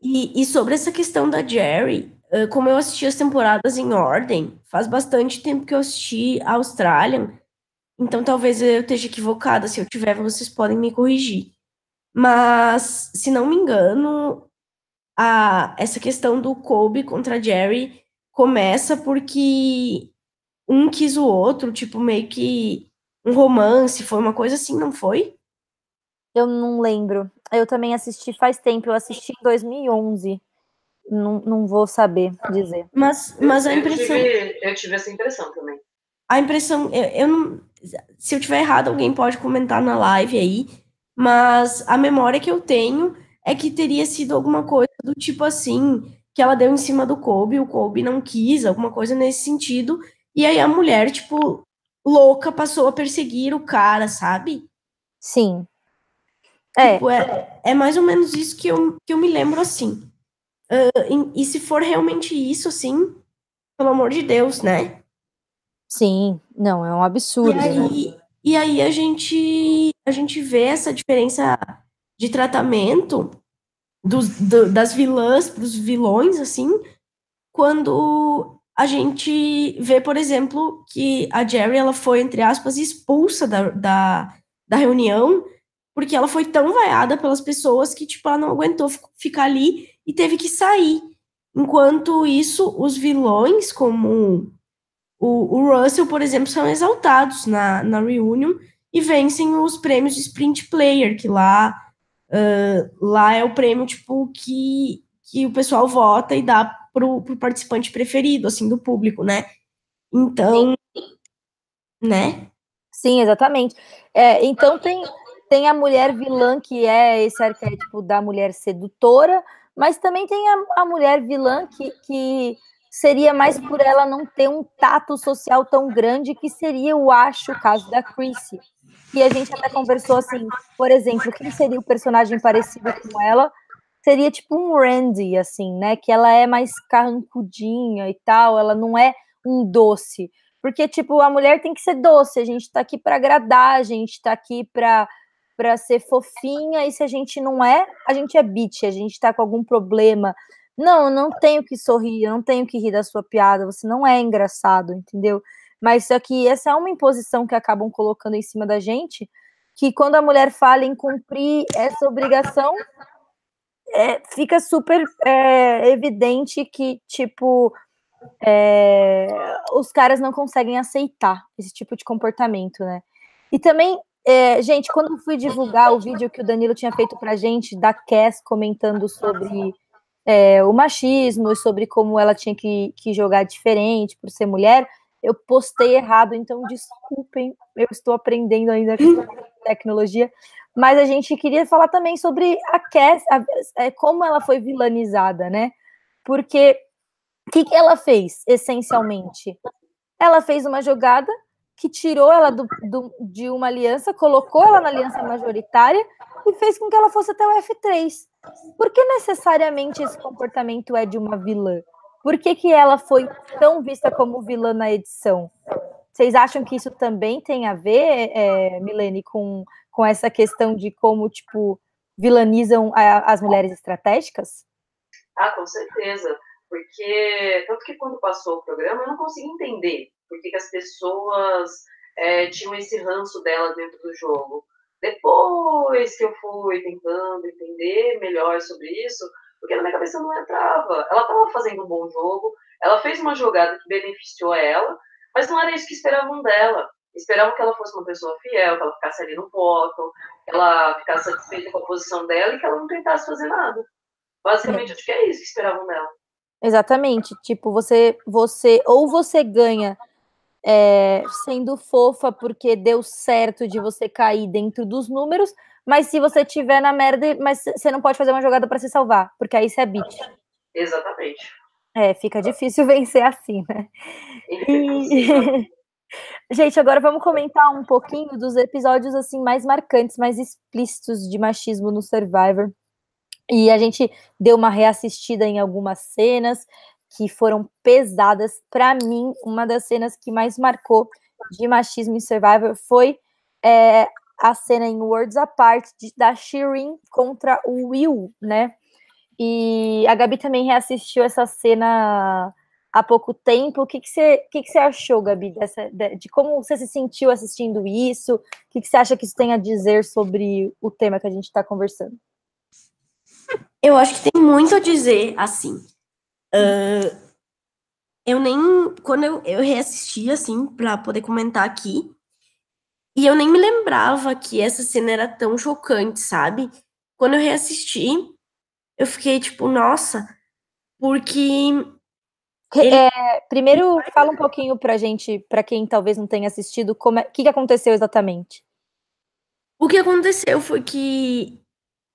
E, e sobre essa questão da Jerry, como eu assisti as temporadas em ordem, faz bastante tempo que eu assisti a Australian, então talvez eu esteja equivocada. Se eu tiver, vocês podem me corrigir. Mas, se não me engano, a, essa questão do Colby contra Jerry começa porque um quis o outro, tipo, meio que um romance, foi uma coisa assim, não foi? Eu não lembro. Eu também assisti faz tempo, eu assisti em 2011. Não, não vou saber dizer. Mas, mas a impressão. Eu tive, eu tive essa impressão também. A impressão, eu, eu não. Se eu tiver errado, alguém pode comentar na live aí. Mas a memória que eu tenho é que teria sido alguma coisa do tipo assim, que ela deu em cima do Kobe, o Kobe não quis, alguma coisa nesse sentido, e aí a mulher, tipo, louca, passou a perseguir o cara, sabe? Sim. É. Tipo, é, é mais ou menos isso que eu, que eu me lembro assim. Uh, e, e se for realmente isso, assim, pelo amor de Deus, né? Sim, não, é um absurdo. E aí, né? e aí a gente a gente vê essa diferença de tratamento dos, do, das vilãs para os vilões, assim, quando a gente vê, por exemplo, que a Jerry ela foi, entre aspas, expulsa da, da, da reunião porque ela foi tão vaiada pelas pessoas que, tipo, ela não aguentou ficar ali e teve que sair. Enquanto isso, os vilões, como o, o Russell, por exemplo, são exaltados na, na reunião e vencem os prêmios de Sprint Player, que lá, uh, lá é o prêmio, tipo, que, que o pessoal vota e dá pro, pro participante preferido, assim, do público, né? Então, né? Sim, exatamente. É, então tem, tem a mulher vilã, que é esse arquétipo da mulher sedutora, mas também tem a, a mulher vilã que, que seria mais por ela não ter um tato social tão grande, que seria, eu acho, o caso da Chrissy. E a gente até conversou assim, por exemplo, quem seria o personagem parecido com ela? Seria tipo um Randy, assim, né? Que ela é mais carrancudinha e tal, ela não é um doce. Porque, tipo, a mulher tem que ser doce, a gente tá aqui para agradar, a gente tá aqui para para ser fofinha, e se a gente não é, a gente é bitch, a gente tá com algum problema. Não, eu não tenho que sorrir, eu não tenho que rir da sua piada, você não é engraçado, entendeu? Mas só que essa é uma imposição que acabam colocando em cima da gente, que quando a mulher fala em cumprir essa obrigação, é, fica super é, evidente que, tipo, é, os caras não conseguem aceitar esse tipo de comportamento, né? E também é, gente, quando eu fui divulgar o vídeo que o Danilo tinha feito pra gente, da Cass comentando sobre é, o machismo e sobre como ela tinha que, que jogar diferente por ser mulher, eu postei errado, então desculpem, eu estou aprendendo ainda com tecnologia, mas a gente queria falar também sobre a Cass, a, é, como ela foi vilanizada, né? Porque o que, que ela fez, essencialmente? Ela fez uma jogada que tirou ela do, do, de uma aliança, colocou ela na aliança majoritária e fez com que ela fosse até o F3. Por que necessariamente esse comportamento é de uma vilã? Por que, que ela foi tão vista como vilã na edição? Vocês acham que isso também tem a ver, é, Milene, com, com essa questão de como, tipo, vilanizam a, as mulheres estratégicas? Ah, com certeza. Porque, tanto que quando passou o programa, eu não consegui entender por que as pessoas é, tinham esse ranço dela dentro do jogo. Depois que eu fui tentando entender melhor sobre isso, porque na minha cabeça não entrava. Ela estava fazendo um bom jogo, ela fez uma jogada que beneficiou ela, mas não era isso que esperavam dela. Esperavam que ela fosse uma pessoa fiel, que ela ficasse ali no voto, que ela ficasse satisfeita com a posição dela e que ela não tentasse fazer nada. Basicamente, acho que é isso que esperavam dela. Exatamente. Tipo, você, você ou você ganha é, sendo fofa porque deu certo de você cair dentro dos números, mas se você tiver na merda, mas você não pode fazer uma jogada para se salvar, porque aí você é beat. Exatamente. É, fica difícil vencer assim, né? E... Gente, agora vamos comentar um pouquinho dos episódios assim mais marcantes, mais explícitos de machismo no Survivor. E a gente deu uma reassistida em algumas cenas que foram pesadas. Para mim, uma das cenas que mais marcou de machismo em Survivor foi é, a cena em Words Apart de, da Shirin contra o Will, né? E a Gabi também reassistiu essa cena há pouco tempo. O que, que, você, que, que você achou, Gabi, dessa, de, de como você se sentiu assistindo isso? O que, que você acha que isso tem a dizer sobre o tema que a gente está conversando? Eu acho que tem muito a dizer, assim. Uh, eu nem. Quando eu, eu reassisti, assim, para poder comentar aqui, e eu nem me lembrava que essa cena era tão chocante, sabe? Quando eu reassisti, eu fiquei tipo, nossa, porque. Ele... É, primeiro, fala um pouquinho pra gente, para quem talvez não tenha assistido, como é, o que, que aconteceu exatamente? O que aconteceu foi que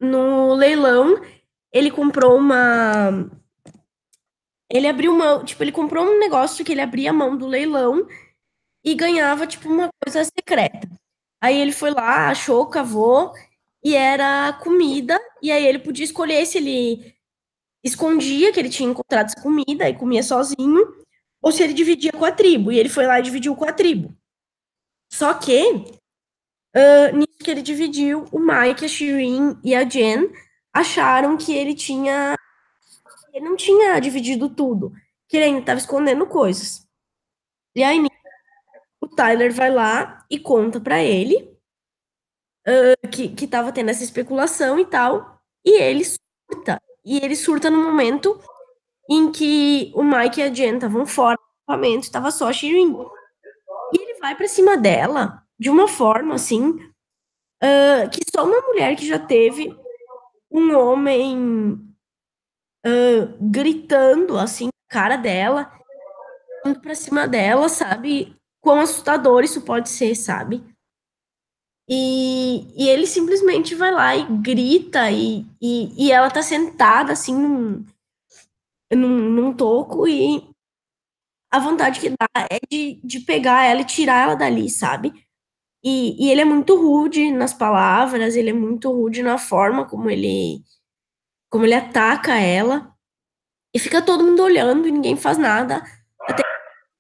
no leilão ele comprou uma ele abriu mão, tipo, ele comprou um negócio que ele abria a mão do leilão e ganhava, tipo, uma coisa secreta. Aí ele foi lá, achou, cavou, e era comida, e aí ele podia escolher se ele escondia que ele tinha encontrado essa comida e comia sozinho, ou se ele dividia com a tribo, e ele foi lá e dividiu com a tribo. Só que, uh, nisso que ele dividiu, o Mike, a Shirin e a Jen acharam que ele tinha ele não tinha dividido tudo, que ele ainda estava escondendo coisas. E aí o Tyler vai lá e conta para ele uh, que, que tava tendo essa especulação e tal, e ele surta. E ele surta no momento em que o Mike e a Jen estavam fora do acampamento, estava só Shirin. E ele vai para cima dela de uma forma assim uh, que só uma mulher que já teve um homem gritando assim cara dela, indo pra cima dela, sabe? Quão assustador isso pode ser, sabe? E, e ele simplesmente vai lá e grita, e, e, e ela tá sentada assim num, num, num toco, e a vontade que dá é de, de pegar ela e tirar ela dali, sabe? E, e ele é muito rude nas palavras, ele é muito rude na forma como ele como ele ataca ela. E fica todo mundo olhando e ninguém faz nada. Até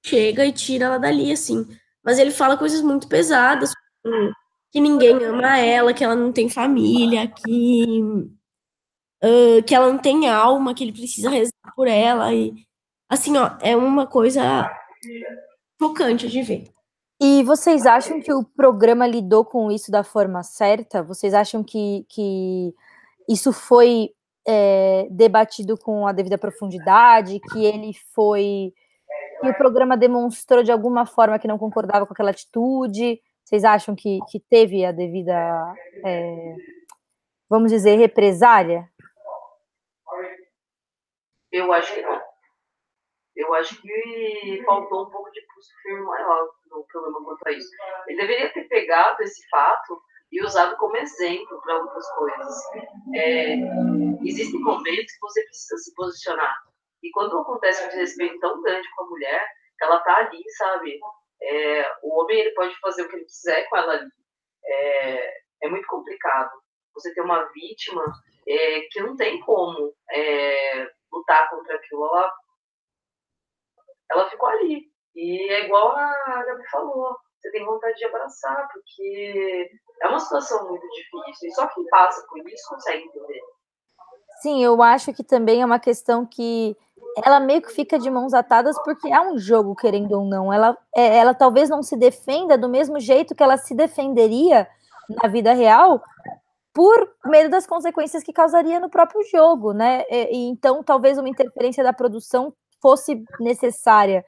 que chega e tira ela dali, assim. Mas ele fala coisas muito pesadas, que ninguém ama ela, que ela não tem família, que, uh, que ela não tem alma, que ele precisa rezar por ela. E, assim, ó, é uma coisa chocante de ver. E vocês acham que o programa lidou com isso da forma certa? Vocês acham que, que isso foi é, debatido com a devida profundidade, que ele foi. que o programa demonstrou de alguma forma que não concordava com aquela atitude? Vocês acham que, que teve a devida, é, vamos dizer, represária? Eu acho que não. Eu acho que faltou um pouco de pulso firme maior no programa quanto a isso. Ele deveria ter pegado esse fato e usado como exemplo para outras coisas. É, existem momentos que você precisa se posicionar. E quando acontece um desrespeito tão grande com a mulher, ela tá ali, sabe? É, o homem ele pode fazer o que ele quiser com ela ali. É, é muito complicado. Você ter uma vítima é, que não tem como é, lutar contra aquilo. Ela, ela ficou ali. E é igual a Gabi falou você tem vontade de abraçar, porque é uma situação muito difícil. E só quem passa por isso consegue entender. Sim, eu acho que também é uma questão que ela meio que fica de mãos atadas porque é um jogo, querendo ou não. Ela, é, ela talvez não se defenda do mesmo jeito que ela se defenderia na vida real por medo das consequências que causaria no próprio jogo, né? E, então, talvez uma interferência da produção fosse necessária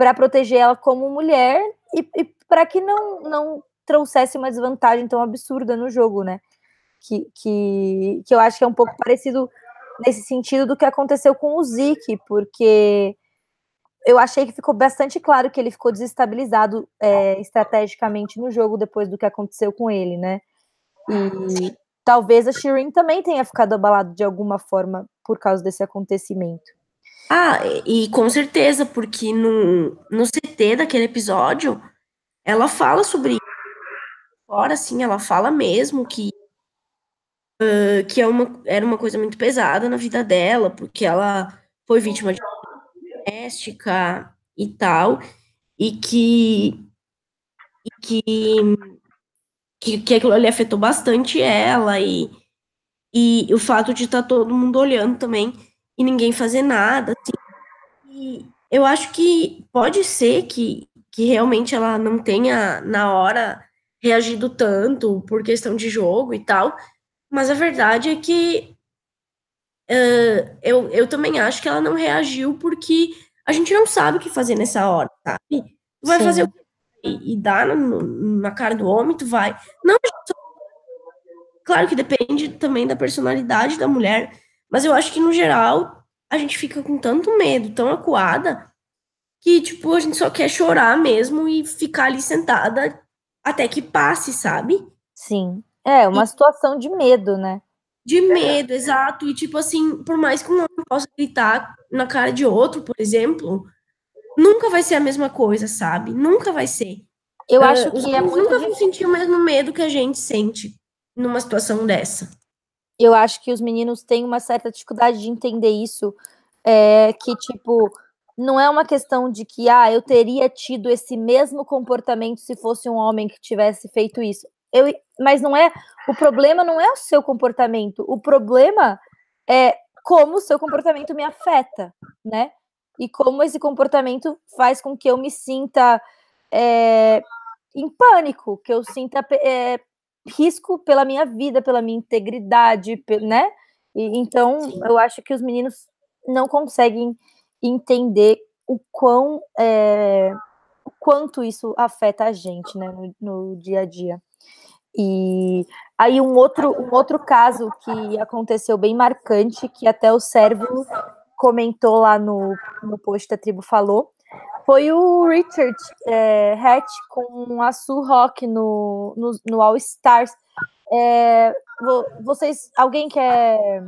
para proteger ela como mulher e, e para que não, não trouxesse uma desvantagem tão absurda no jogo, né? Que, que, que eu acho que é um pouco parecido nesse sentido do que aconteceu com o Zeke, porque eu achei que ficou bastante claro que ele ficou desestabilizado é, estrategicamente no jogo depois do que aconteceu com ele, né? E talvez a Shirin também tenha ficado abalado de alguma forma por causa desse acontecimento. Ah, e com certeza, porque no, no CT daquele episódio, ela fala sobre isso. Fora, assim, ela fala mesmo que, uh, que é uma, era uma coisa muito pesada na vida dela, porque ela foi vítima de doméstica e tal, e que, e que, que, que aquilo ali afetou bastante ela, e, e o fato de estar tá todo mundo olhando também e ninguém fazer nada. Assim. E eu acho que pode ser que, que realmente ela não tenha, na hora, reagido tanto por questão de jogo e tal, mas a verdade é que uh, eu, eu também acho que ela não reagiu porque a gente não sabe o que fazer nessa hora, sabe? Tu vai Sim. fazer o e, e dar no, na cara do homem, tu vai. Não, claro que depende também da personalidade da mulher, mas eu acho que, no geral, a gente fica com tanto medo, tão acuada, que, tipo, a gente só quer chorar mesmo e ficar ali sentada até que passe, sabe? Sim. É, uma e... situação de medo, né? De medo, exato. E, tipo assim, por mais que um homem possa gritar na cara de outro, por exemplo, nunca vai ser a mesma coisa, sabe? Nunca vai ser. Eu uh, acho que é muito nunca vão sentir o mesmo medo que a gente sente numa situação dessa eu acho que os meninos têm uma certa dificuldade de entender isso, é, que, tipo, não é uma questão de que, ah, eu teria tido esse mesmo comportamento se fosse um homem que tivesse feito isso. Eu, mas não é, o problema não é o seu comportamento, o problema é como o seu comportamento me afeta, né? E como esse comportamento faz com que eu me sinta é, em pânico, que eu sinta é, risco pela minha vida, pela minha integridade, né? E, então, Sim. eu acho que os meninos não conseguem entender o quão é, o quanto isso afeta a gente, né, no, no dia a dia. E aí um outro, um outro caso que aconteceu bem marcante, que até o Servo comentou lá no, no post da tribo falou, foi o Richard é, Hatch com a Sue Rock no, no, no All Stars. É, vocês, alguém quer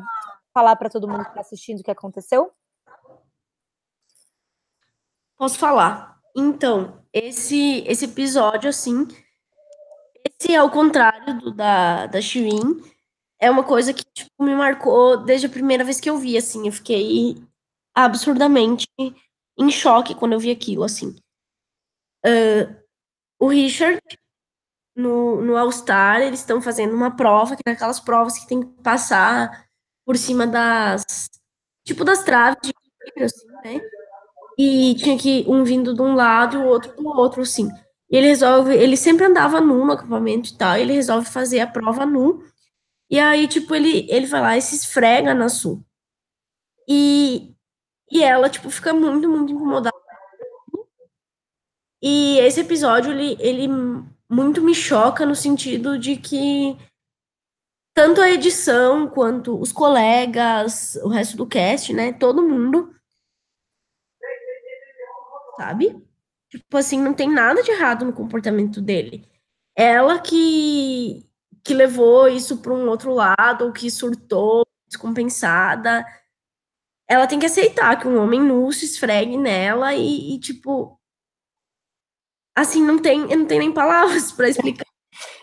falar para todo mundo que está assistindo o que aconteceu? Posso falar. Então, esse esse episódio, assim, esse ao contrário do da, da Shirin, é uma coisa que tipo, me marcou desde a primeira vez que eu vi, assim, eu fiquei absurdamente em choque quando eu vi aquilo, assim. Uh, o Richard, no, no All-Star, eles estão fazendo uma prova, que é aquelas provas que tem que passar por cima das. Tipo, das traves de assim, né? E tinha que um vindo de um lado e o outro do outro, assim. E ele resolve. Ele sempre andava nu no acampamento e tal, e ele resolve fazer a prova nu. E aí, tipo, ele, ele vai lá e se esfrega na Sul. E, e ela, tipo, fica muito, muito incomodada. E esse episódio, ele, ele muito me choca no sentido de que tanto a edição quanto os colegas, o resto do cast, né? Todo mundo. Sabe? Tipo assim, não tem nada de errado no comportamento dele. Ela que, que levou isso para um outro lado, ou que surtou, descompensada. Ela tem que aceitar que um homem nu se esfregue nela e, e tipo. Assim, não tem, não tem nem palavras para explicar.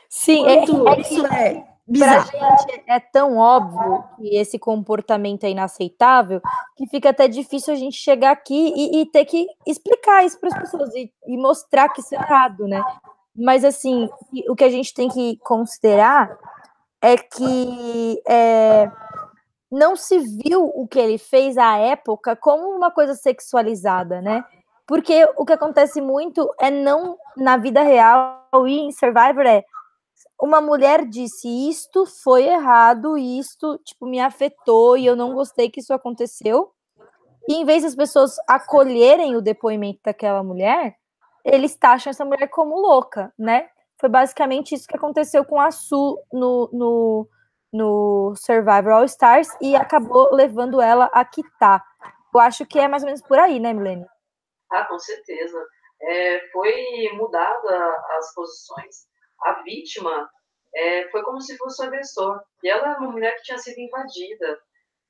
Sim, é, é, isso é Pra gente é tão óbvio que esse comportamento é inaceitável que fica até difícil a gente chegar aqui e, e ter que explicar isso para as pessoas e, e, mostrar que isso é errado, né? Mas assim, o que a gente tem que considerar é que é, não se viu o que ele fez à época como uma coisa sexualizada, né? Porque o que acontece muito é não na vida real e em Survivor é uma mulher disse isto foi errado, isto tipo me afetou e eu não gostei que isso aconteceu. E em vez das pessoas acolherem o depoimento daquela mulher, eles taxam essa mulher como louca, né? Foi basicamente isso que aconteceu com a Su no, no, no Survivor All Stars e acabou levando ela a quitar. Eu acho que é mais ou menos por aí, né, Milene? Ah, com certeza. É, foi mudada as posições a vítima é, foi como se fosse o agressor. E ela é uma mulher que tinha sido invadida.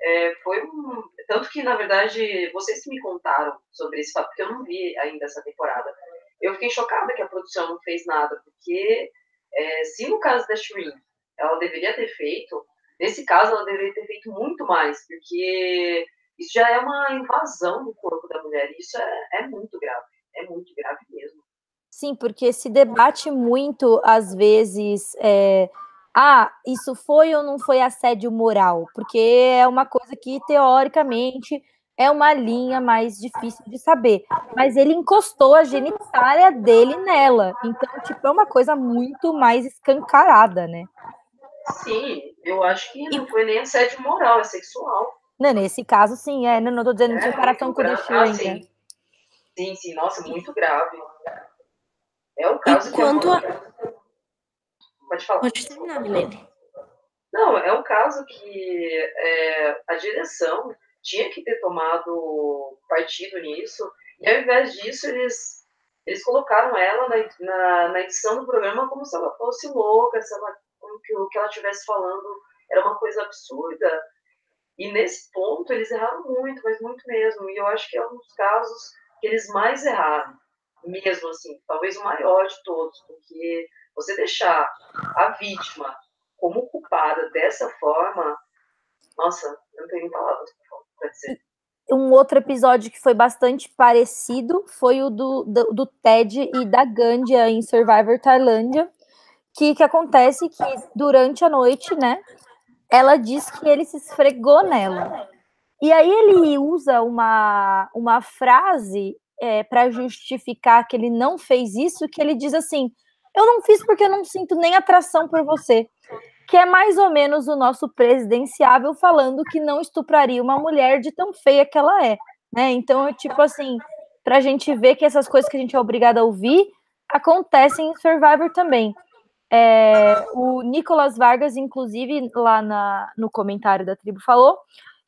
É, foi um. Tanto que, na verdade, vocês que me contaram sobre esse fato, porque eu não vi ainda essa temporada. Eu fiquei chocada que a produção não fez nada, porque é, se no caso da Shireen ela deveria ter feito, nesse caso ela deveria ter feito muito mais, porque isso já é uma invasão do corpo da mulher. Isso é, é muito grave. É muito grave mesmo. Sim, porque se debate muito, às vezes, é, ah, isso foi ou não foi assédio moral? Porque é uma coisa que, teoricamente, é uma linha mais difícil de saber. Mas ele encostou a genitália dele nela. Então, tipo, é uma coisa muito mais escancarada, né? Sim, eu acho que não foi nem assédio moral, é sexual. Não, nesse caso, sim, é. Não, não tô dizendo em é, comparação com o ah, sim. sim, sim, nossa, muito grave. É o caso e quanto a... Pode falar. Pode terminar, Milene. Não, é um caso que é, a direção tinha que ter tomado partido nisso, e ao invés disso, eles, eles colocaram ela na, na, na edição do programa como se ela fosse louca, se ela, como que o que ela estivesse falando era uma coisa absurda. E nesse ponto eles erraram muito, mas muito mesmo. E eu acho que é um dos casos que eles mais erraram mesmo assim, talvez o maior de todos, porque você deixar a vítima como culpada dessa forma, nossa, eu não tenho palavras para dizer. Um outro episódio que foi bastante parecido foi o do, do, do Ted e da Gandia em Survivor Tailândia, que, que acontece que durante a noite, né, ela diz que ele se esfregou nela. E aí ele usa uma, uma frase é, para justificar que ele não fez isso, que ele diz assim: eu não fiz porque eu não sinto nem atração por você. Que é mais ou menos o nosso presidenciável falando que não estupraria uma mulher de tão feia que ela é. Né? Então, tipo assim, para a gente ver que essas coisas que a gente é obrigado a ouvir acontecem em Survivor também. É, o Nicolas Vargas, inclusive, lá na, no comentário da tribo, falou,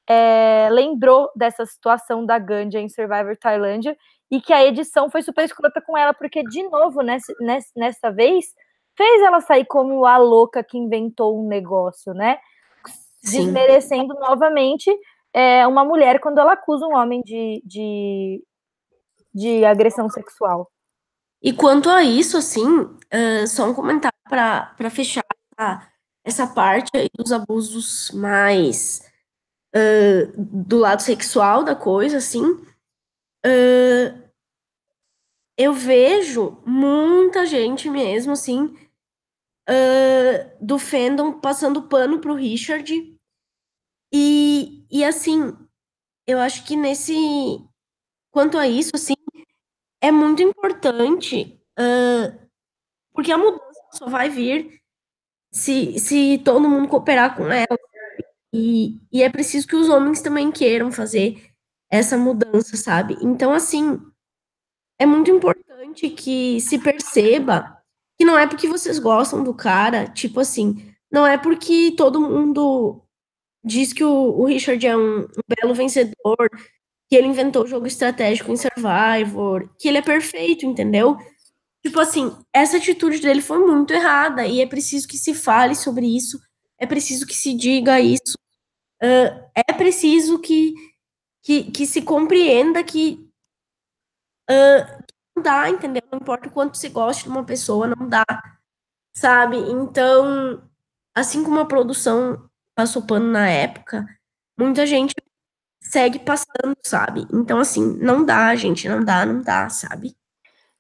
é, lembrou dessa situação da Ganja em Survivor Tailândia e que a edição foi super escrota com ela, porque, de novo, nessa, nessa vez, fez ela sair como a louca que inventou um negócio, né? Sim. Desmerecendo novamente é, uma mulher quando ela acusa um homem de, de, de agressão sexual. E quanto a isso, assim, uh, só um comentário para fechar essa parte dos abusos mais uh, do lado sexual da coisa, assim, uh, eu vejo muita gente mesmo, assim, do fandom passando pano pro Richard. E, e assim, eu acho que nesse. Quanto a isso, assim, é muito importante, uh, porque a mudança só vai vir se, se todo mundo cooperar com ela. E, e é preciso que os homens também queiram fazer essa mudança, sabe? Então, assim, é muito importante que se perceba que não é porque vocês gostam do cara, tipo assim, não é porque todo mundo diz que o, o Richard é um, um belo vencedor, que ele inventou o jogo estratégico em Survivor, que ele é perfeito, entendeu? Tipo assim, essa atitude dele foi muito errada e é preciso que se fale sobre isso, é preciso que se diga isso, uh, é preciso que, que, que se compreenda que uh, não dá, entendeu? Não importa o quanto você goste de uma pessoa, não dá, sabe? Então, assim como a produção passou pano na época, muita gente segue passando, sabe? Então, assim, não dá, gente, não dá, não dá, sabe?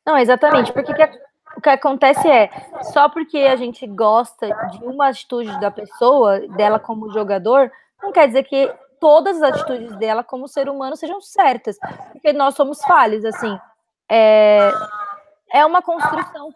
Não, exatamente, porque que, o que acontece é, só porque a gente gosta de uma atitude da pessoa, dela como jogador, não quer dizer que todas as atitudes dela como ser humano sejam certas, porque nós somos falhos, assim. É, é uma construção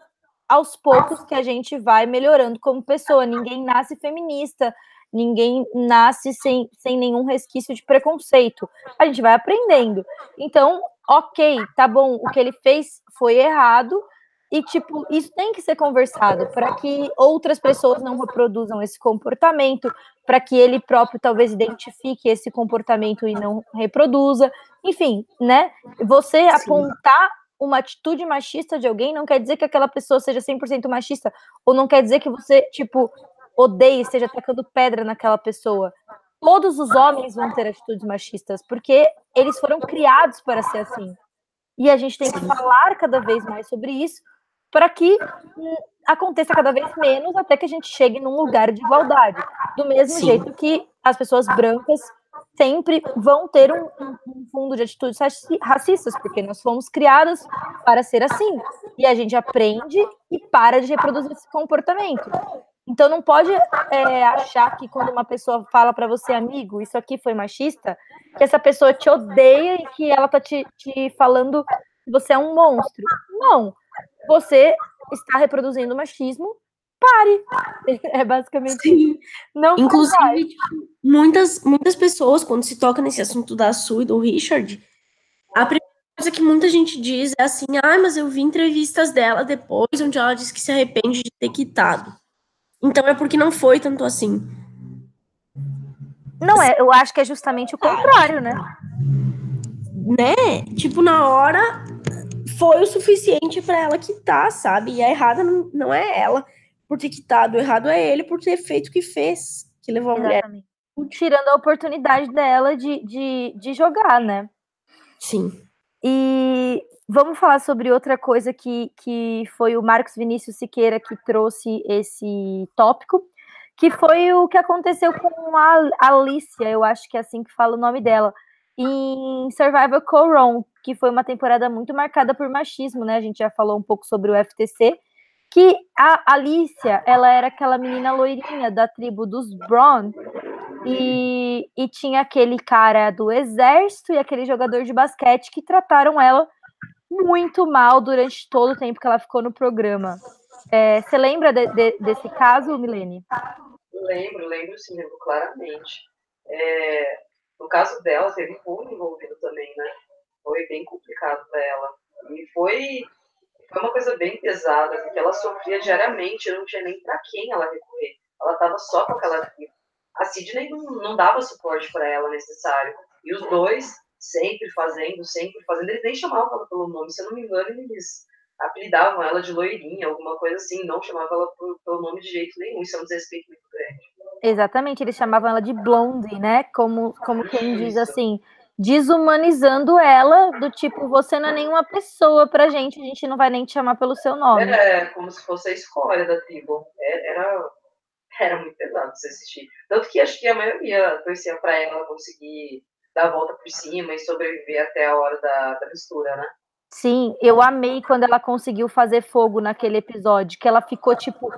aos poucos que a gente vai melhorando como pessoa. Ninguém nasce feminista, ninguém nasce sem, sem nenhum resquício de preconceito. A gente vai aprendendo. Então, ok, tá bom, o que ele fez foi errado, e, tipo, isso tem que ser conversado para que outras pessoas não reproduzam esse comportamento, para que ele próprio talvez identifique esse comportamento e não reproduza. Enfim, né? Você Sim. apontar uma atitude machista de alguém não quer dizer que aquela pessoa seja 100% machista, ou não quer dizer que você, tipo, odeie, esteja atacando pedra naquela pessoa. Todos os homens vão ter atitudes machistas, porque eles foram criados para ser assim. E a gente tem que falar cada vez mais sobre isso, para que hum, aconteça cada vez menos, até que a gente chegue num lugar de igualdade. Do mesmo Sim. jeito que as pessoas brancas sempre vão ter um, um, fundo de atitudes racistas, porque nós fomos criadas para ser assim. E a gente aprende e para de reproduzir esse comportamento. Então não pode é, achar que quando uma pessoa fala para você, amigo, isso aqui foi machista, que essa pessoa te odeia e que ela tá te, te falando que você é um monstro. Não. Você está reproduzindo machismo, pare. É basicamente Sim. Não Inclusive, tipo, muitas, muitas pessoas, quando se toca nesse assunto da Sue e do Richard, a primeira coisa que muita gente diz é assim: ah, mas eu vi entrevistas dela depois, onde ela disse que se arrepende de ter quitado. Então é porque não foi tanto assim. Não é, eu acho que é justamente o contrário, né? Né? Tipo, na hora foi o suficiente para ela quitar, sabe? E a errada não, não é ela por ter quitado, o errado é ele por ter feito o que fez, que levou a mulher. Tirando a oportunidade dela de, de, de jogar, né? Sim. E Vamos falar sobre outra coisa que, que foi o Marcos Vinícius Siqueira que trouxe esse tópico, que foi o que aconteceu com a Alicia, eu acho que é assim que fala o nome dela, em Survival Coron, que foi uma temporada muito marcada por machismo, né? A gente já falou um pouco sobre o FTC, que a Alicia, ela era aquela menina loirinha da tribo dos Braun, e, e tinha aquele cara do exército e aquele jogador de basquete que trataram ela muito mal durante todo o tempo que ela ficou no programa. É, você lembra de, de, desse caso, Milene? Lembro, lembro sim, lembro claramente. É, no caso dela, teve um envolvido também, né? Foi bem complicado para ela. E foi, foi uma coisa bem pesada, porque ela sofria diariamente, não tinha nem para quem ela recorrer. Ela estava só com aquela. A Sidney não, não dava suporte para ela necessário. E os dois sempre fazendo, sempre fazendo. Eles nem chamavam ela pelo nome, se eu não me engano, eles apelidavam ela de loirinha, alguma coisa assim, não chamavam ela por, pelo nome de jeito nenhum. Isso é um desrespeito muito grande. Exatamente, eles chamavam ela de Blondie, né? Como, como quem diz assim, desumanizando ela, do tipo, você não é nenhuma pessoa pra gente, a gente não vai nem te chamar pelo seu nome. É, como se fosse a escolha da tribo. É, era, era muito pesado você assistir. Tanto que acho que a maioria torcia pra ela conseguir dar a volta por cima e sobreviver até a hora da, da mistura, né? Sim, eu amei quando ela conseguiu fazer fogo naquele episódio, que ela ficou, tipo,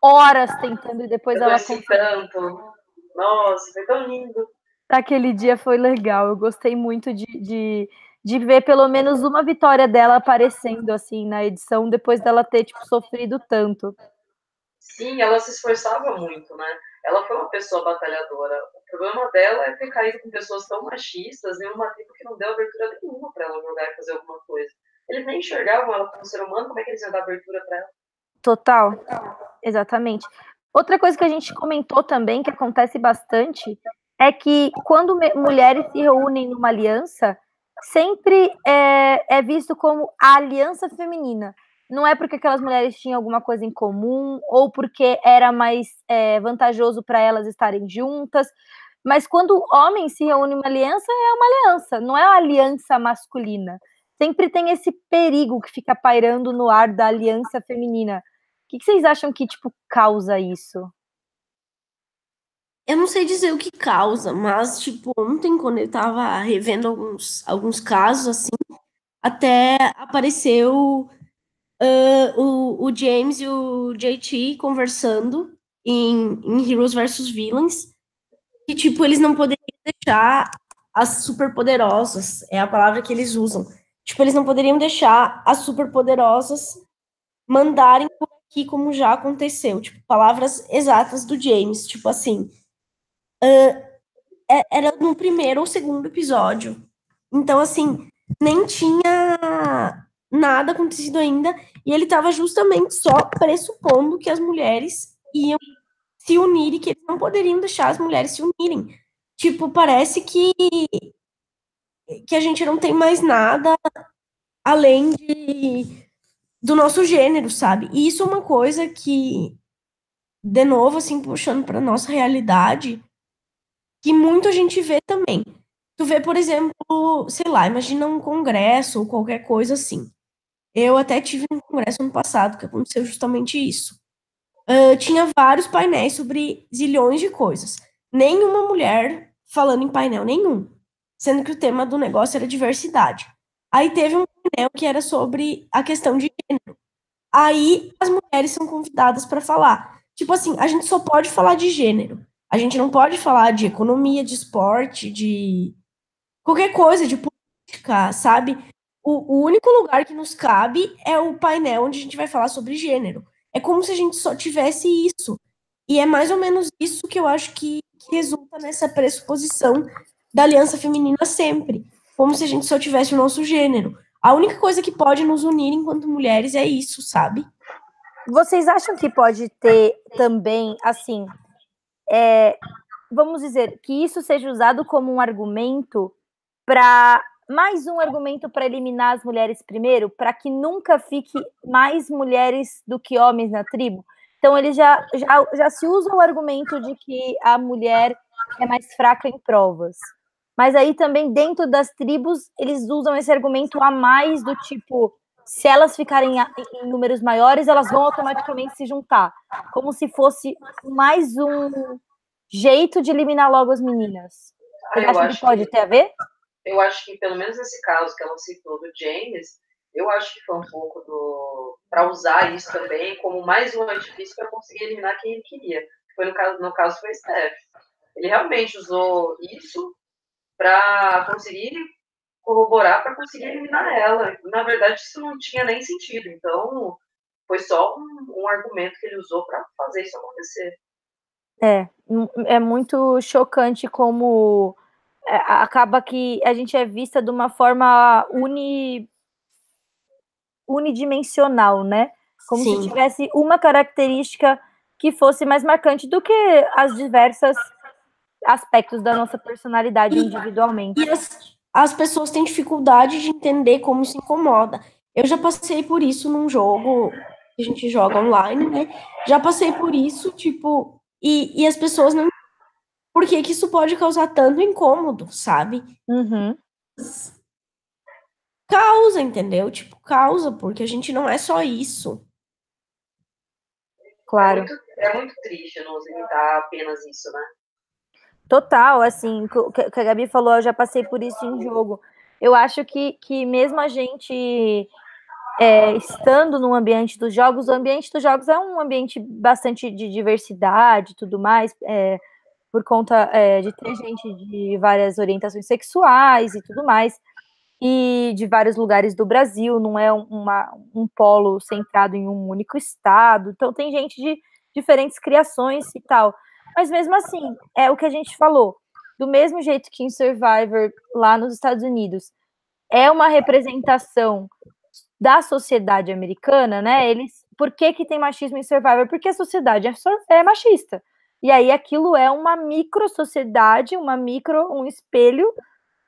horas tentando e depois eu ela conseguiu. tanto. Nossa, foi tão lindo. Aquele dia foi legal, eu gostei muito de, de, de ver pelo menos uma vitória dela aparecendo, assim, na edição, depois dela ter, tipo, sofrido tanto. Sim, ela se esforçava muito, né? Ela foi uma pessoa batalhadora. O problema dela é ter caído com pessoas tão machistas em uma tribo que não deu abertura nenhuma para ela jogar e fazer alguma coisa. Eles nem enxergavam ela como ser humano, como é que eles iam dar abertura para ela? Total, exatamente. Outra coisa que a gente comentou também, que acontece bastante, é que quando mulheres se reúnem numa aliança, sempre é, é visto como a aliança feminina não é porque aquelas mulheres tinham alguma coisa em comum ou porque era mais é, vantajoso para elas estarem juntas. Mas quando homens se reúnem uma aliança, é uma aliança, não é uma aliança masculina. Sempre tem esse perigo que fica pairando no ar da aliança feminina. O que, que vocês acham que tipo causa isso? Eu não sei dizer o que causa, mas tipo ontem quando eu tava revendo alguns alguns casos assim, até apareceu uh, o, o James e o JT conversando em, em Heroes vs Villains, que, tipo, eles não poderiam deixar as superpoderosas, é a palavra que eles usam. Tipo, eles não poderiam deixar as superpoderosas mandarem por aqui, como já aconteceu. Tipo, palavras exatas do James. Tipo assim. Uh, era no primeiro ou segundo episódio. Então, assim, nem tinha nada acontecido ainda, e ele estava justamente só pressupondo que as mulheres iam se unir e que eles não poderiam deixar as mulheres se unirem. Tipo, parece que que a gente não tem mais nada além de do nosso gênero, sabe? E isso é uma coisa que de novo assim puxando para nossa realidade, que muito a gente vê também. Tu vê, por exemplo, sei lá, imagina um congresso ou qualquer coisa assim. Eu até tive um congresso ano passado que aconteceu justamente isso. Uh, tinha vários painéis sobre zilhões de coisas. Nenhuma mulher falando em painel nenhum, sendo que o tema do negócio era diversidade. Aí teve um painel que era sobre a questão de gênero. Aí as mulheres são convidadas para falar. Tipo assim, a gente só pode falar de gênero. A gente não pode falar de economia, de esporte, de qualquer coisa, de política, sabe? O, o único lugar que nos cabe é o painel onde a gente vai falar sobre gênero. É como se a gente só tivesse isso. E é mais ou menos isso que eu acho que, que resulta nessa pressuposição da aliança feminina sempre. Como se a gente só tivesse o nosso gênero. A única coisa que pode nos unir enquanto mulheres é isso, sabe? Vocês acham que pode ter também, assim, é, vamos dizer, que isso seja usado como um argumento para mais um argumento para eliminar as mulheres primeiro, para que nunca fique mais mulheres do que homens na tribo. Então, eles já, já, já se usa o argumento de que a mulher é mais fraca em provas. Mas aí também, dentro das tribos, eles usam esse argumento a mais do tipo: se elas ficarem em números maiores, elas vão automaticamente se juntar. Como se fosse mais um jeito de eliminar logo as meninas. Você ah, acha que pode que... ter a ver? Eu acho que, pelo menos nesse caso que ela citou do James, eu acho que foi um pouco do. para usar isso também como mais um artifício para conseguir eliminar quem ele queria. Foi no caso, no caso foi Steph. Ele realmente usou isso para conseguir corroborar, para conseguir eliminar ela. Na verdade, isso não tinha nem sentido. Então, foi só um, um argumento que ele usou para fazer isso acontecer. É, é muito chocante como acaba que a gente é vista de uma forma uni, unidimensional, né? Como Sim. se tivesse uma característica que fosse mais marcante do que as diversas aspectos da nossa personalidade individualmente. E as, as pessoas têm dificuldade de entender como isso incomoda. Eu já passei por isso num jogo que a gente joga online, né? Já passei por isso, tipo, e, e as pessoas não. Por que, que isso pode causar tanto incômodo, sabe? Uhum. Causa, entendeu? Tipo, causa, porque a gente não é só isso. Claro. É muito, é muito triste não limitar apenas isso, né? Total, assim, o que a Gabi falou, eu já passei por isso em jogo. Eu acho que, que mesmo a gente é, estando no ambiente dos jogos, o ambiente dos jogos é um ambiente bastante de diversidade e tudo mais, é, por conta é, de ter gente de várias orientações sexuais e tudo mais, e de vários lugares do Brasil, não é uma, um polo centrado em um único estado, então tem gente de diferentes criações e tal. Mas mesmo assim, é o que a gente falou. Do mesmo jeito que em Survivor, lá nos Estados Unidos, é uma representação da sociedade americana, né? Eles, por que, que tem machismo em Survivor? Porque a sociedade é, é machista. E aí aquilo é uma micro sociedade, uma micro, um espelho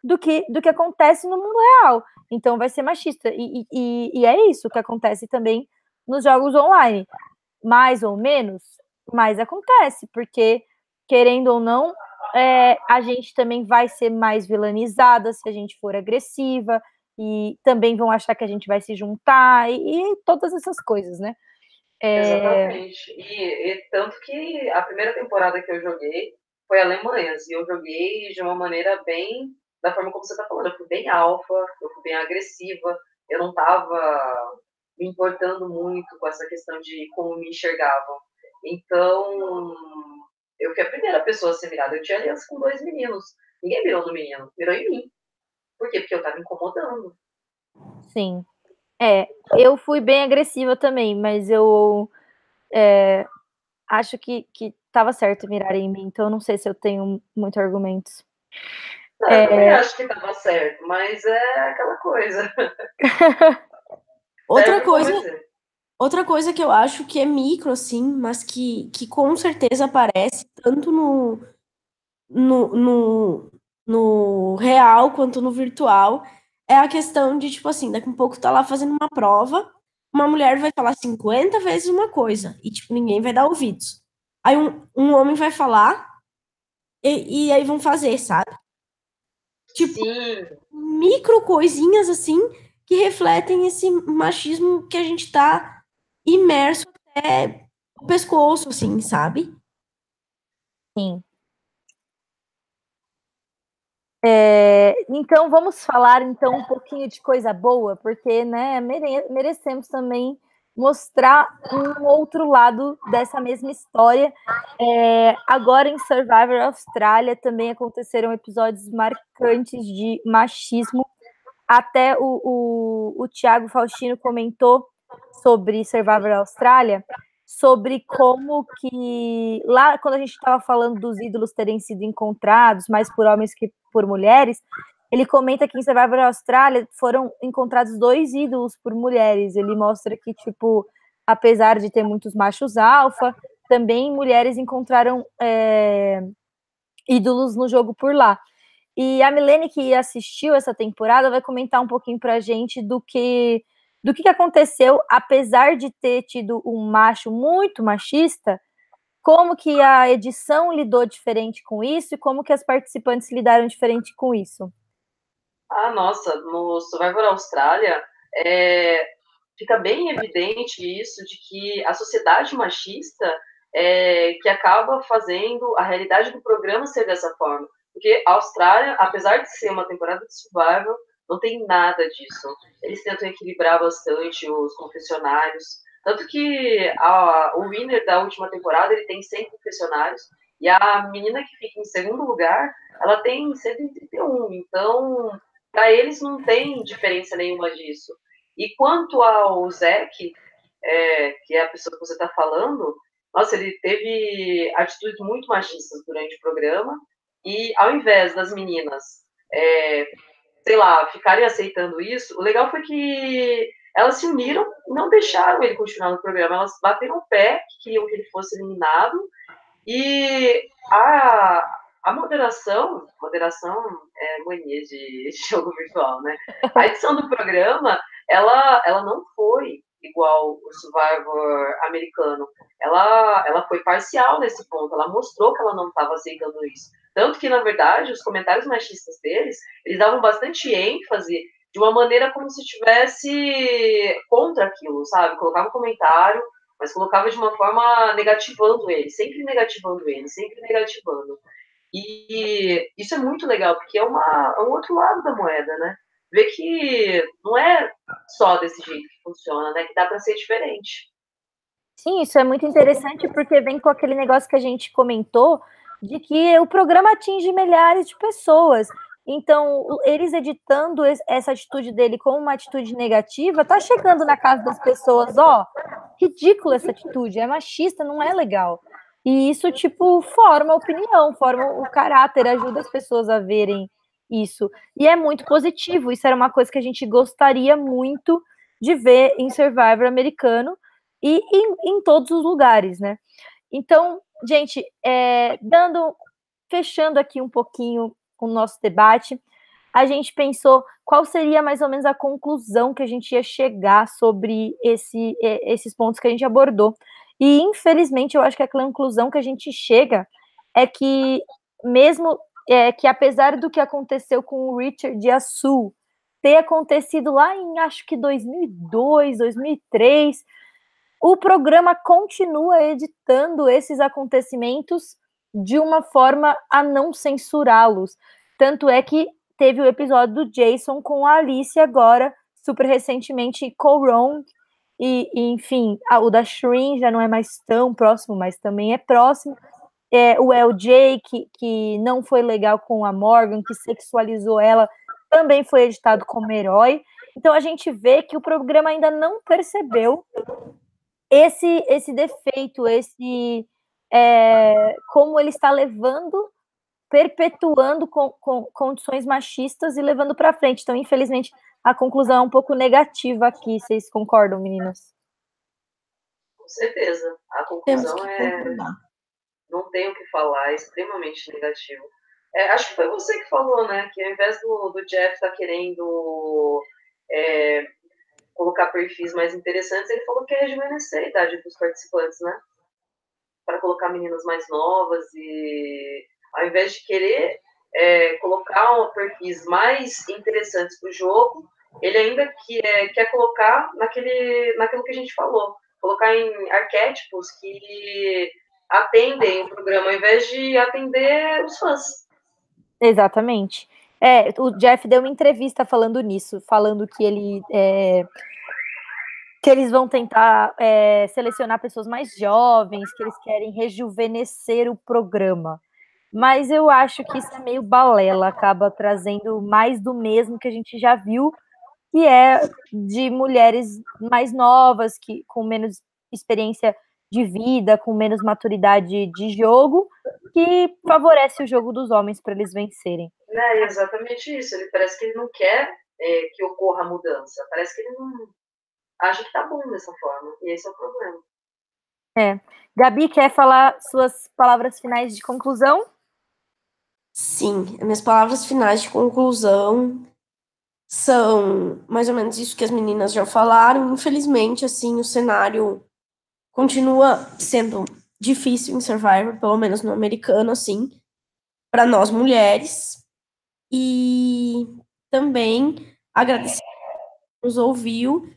do que, do que acontece no mundo real. Então vai ser machista. E, e, e é isso que acontece também nos jogos online. Mais ou menos, mais acontece, porque, querendo ou não, é, a gente também vai ser mais vilanizada se a gente for agressiva, e também vão achar que a gente vai se juntar, e, e todas essas coisas, né? É... Exatamente. E, e, tanto que a primeira temporada que eu joguei foi Alemanhas, e eu joguei de uma maneira bem, da forma como você está falando, eu fui bem alfa, eu fui bem agressiva, eu não estava me importando muito com essa questão de como me enxergavam. Então, eu fui a primeira pessoa a ser mirada. Eu tinha aliança com dois meninos. Ninguém mirou no menino, mirou em mim. Por quê? Porque eu tava incomodando. Sim. É, eu fui bem agressiva também, mas eu é, acho que, que tava certo mirar em mim, então eu não sei se eu tenho muitos argumentos. Não, é... Eu também acho que tava certo, mas é aquela coisa. Outra coisa. Outra coisa que eu acho que é micro, assim, mas que, que com certeza aparece tanto no, no, no, no real quanto no virtual é a questão de, tipo assim, daqui a um pouco tá lá fazendo uma prova, uma mulher vai falar 50 vezes uma coisa e, tipo, ninguém vai dar ouvidos. Aí um, um homem vai falar e, e aí vão fazer, sabe? Tipo, Sim. micro coisinhas assim que refletem esse machismo que a gente tá imerso até o pescoço, assim, sabe? Sim. É, então vamos falar então um pouquinho de coisa boa, porque né, mere merecemos também mostrar um outro lado dessa mesma história. É, agora em Survivor Austrália também aconteceram episódios marcantes de machismo. Até o, o, o Tiago Faustino comentou sobre Survivor Austrália, sobre como que lá quando a gente estava falando dos ídolos terem sido encontrados mais por homens que por mulheres, ele comenta que em Survivor Austrália foram encontrados dois ídolos por mulheres. Ele mostra que tipo, apesar de ter muitos machos alfa, também mulheres encontraram é, ídolos no jogo por lá. E a Milene que assistiu essa temporada vai comentar um pouquinho para a gente do que do que, que aconteceu, apesar de ter tido um macho muito machista, como que a edição lidou diferente com isso e como que as participantes lidaram diferente com isso? Ah, nossa, no Survivor Austrália é, fica bem evidente isso de que a sociedade machista é, que acaba fazendo a realidade do programa ser dessa forma. Porque a Austrália, apesar de ser uma temporada de Survivor, não tem nada disso. Eles tentam equilibrar bastante os confessionários. Tanto que a, o winner da última temporada ele tem 100 confessionários. E a menina que fica em segundo lugar, ela tem 131. Então, para eles não tem diferença nenhuma disso. E quanto ao Zack, é, que é a pessoa que você está falando, nossa, ele teve atitudes muito machistas durante o programa. E ao invés das meninas, é, sei lá, ficarem aceitando isso, o legal foi que elas se uniram e não deixaram ele continuar no programa. Elas bateram o pé, que queriam que ele fosse eliminado. E a, a moderação, moderação é mania de jogo virtual, né? A edição do programa, ela, ela não foi igual o Survivor americano. Ela, ela foi parcial nesse ponto, ela mostrou que ela não estava aceitando isso. Tanto que, na verdade, os comentários machistas deles, eles davam bastante ênfase de uma maneira como se estivesse contra aquilo, sabe? Colocava um comentário, mas colocava de uma forma negativando ele, sempre negativando ele, sempre negativando. E isso é muito legal, porque é, uma, é um outro lado da moeda, né? Ver que não é só desse jeito que funciona, né? Que dá para ser diferente. Sim, isso é muito interessante porque vem com aquele negócio que a gente comentou de que o programa atinge milhares de pessoas. Então, eles editando essa atitude dele como uma atitude negativa, tá chegando na casa das pessoas, ó, ridículo essa atitude, é machista, não é legal. E isso, tipo, forma a opinião, forma o caráter, ajuda as pessoas a verem isso. E é muito positivo, isso era uma coisa que a gente gostaria muito de ver em Survivor americano e em, em todos os lugares, né? Então, gente, é, dando, fechando aqui um pouquinho o nosso debate, a gente pensou qual seria mais ou menos a conclusão que a gente ia chegar sobre esse, esses pontos que a gente abordou. E, infelizmente, eu acho que a conclusão que a gente chega é que, mesmo é, que apesar do que aconteceu com o Richard e a Sue ter acontecido lá em, acho que 2002, 2003, o programa continua editando esses acontecimentos de uma forma a não censurá-los. Tanto é que teve o episódio do Jason com a Alice agora, super recentemente, Coron, e, e, enfim, a, o da Shrin já não é mais tão próximo, mas também é próximo. É, o LJ, que, que não foi legal com a Morgan, que sexualizou ela, também foi editado como herói. Então a gente vê que o programa ainda não percebeu esse, esse defeito, esse é, como ele está levando, perpetuando com, com, condições machistas e levando para frente. Então, infelizmente, a conclusão é um pouco negativa aqui. Vocês concordam, meninas? Com certeza. A conclusão é. Não tem o que falar, é extremamente negativo. É, acho que foi você que falou, né? Que ao invés do, do Jeff estar tá querendo é, colocar perfis mais interessantes, ele falou que é rejuvenescer a idade dos participantes, né? Para colocar meninas mais novas e ao invés de querer é, colocar um, perfis mais interessantes para o jogo, ele ainda que, é, quer colocar naquele, naquilo que a gente falou, colocar em arquétipos que atendem o programa, ao invés de atender os fãs. Exatamente. É, o Jeff deu uma entrevista falando nisso, falando que ele é, que eles vão tentar é, selecionar pessoas mais jovens, que eles querem rejuvenescer o programa. Mas eu acho que isso é meio balela, acaba trazendo mais do mesmo que a gente já viu, que é de mulheres mais novas, que com menos experiência de vida, com menos maturidade de jogo, que favorece o jogo dos homens para eles vencerem. É exatamente isso. Ele parece que ele não quer é, que ocorra a mudança. Parece que ele não acha que tá bom dessa forma. E esse é o problema. É. Gabi, quer falar suas palavras finais de conclusão? Sim, minhas palavras finais de conclusão são mais ou menos isso que as meninas já falaram. Infelizmente, assim, o cenário continua sendo difícil em Survivor, pelo menos no americano, assim, para nós mulheres. E também agradecer nos ouviu.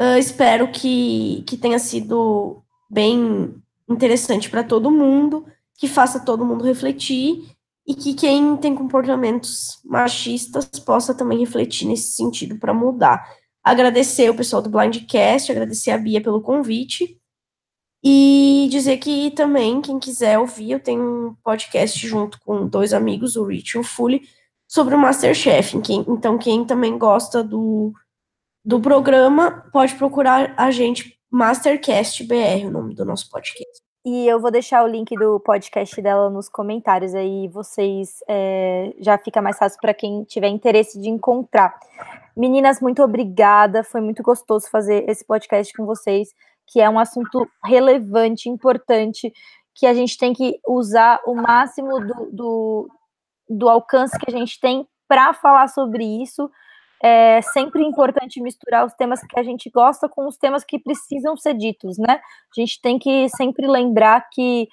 Uh, espero que, que tenha sido bem interessante para todo mundo, que faça todo mundo refletir e que quem tem comportamentos machistas possa também refletir nesse sentido para mudar. Agradecer o pessoal do Blindcast, agradecer a Bia pelo convite e dizer que também, quem quiser ouvir, eu tenho um podcast junto com dois amigos, o Rich e o Fully, sobre o Masterchef. Então, quem também gosta do, do programa, pode procurar a gente, Mastercast BR, o nome do nosso podcast. e eu vou deixar o link do podcast dela nos comentários, aí vocês é, já fica mais fácil para quem tiver interesse de encontrar. Meninas, muito obrigada, foi muito gostoso fazer esse podcast com vocês, que é um assunto relevante, importante, que a gente tem que usar o máximo do, do, do alcance que a gente tem para falar sobre isso. É sempre importante misturar os temas que a gente gosta com os temas que precisam ser ditos, né? A gente tem que sempre lembrar que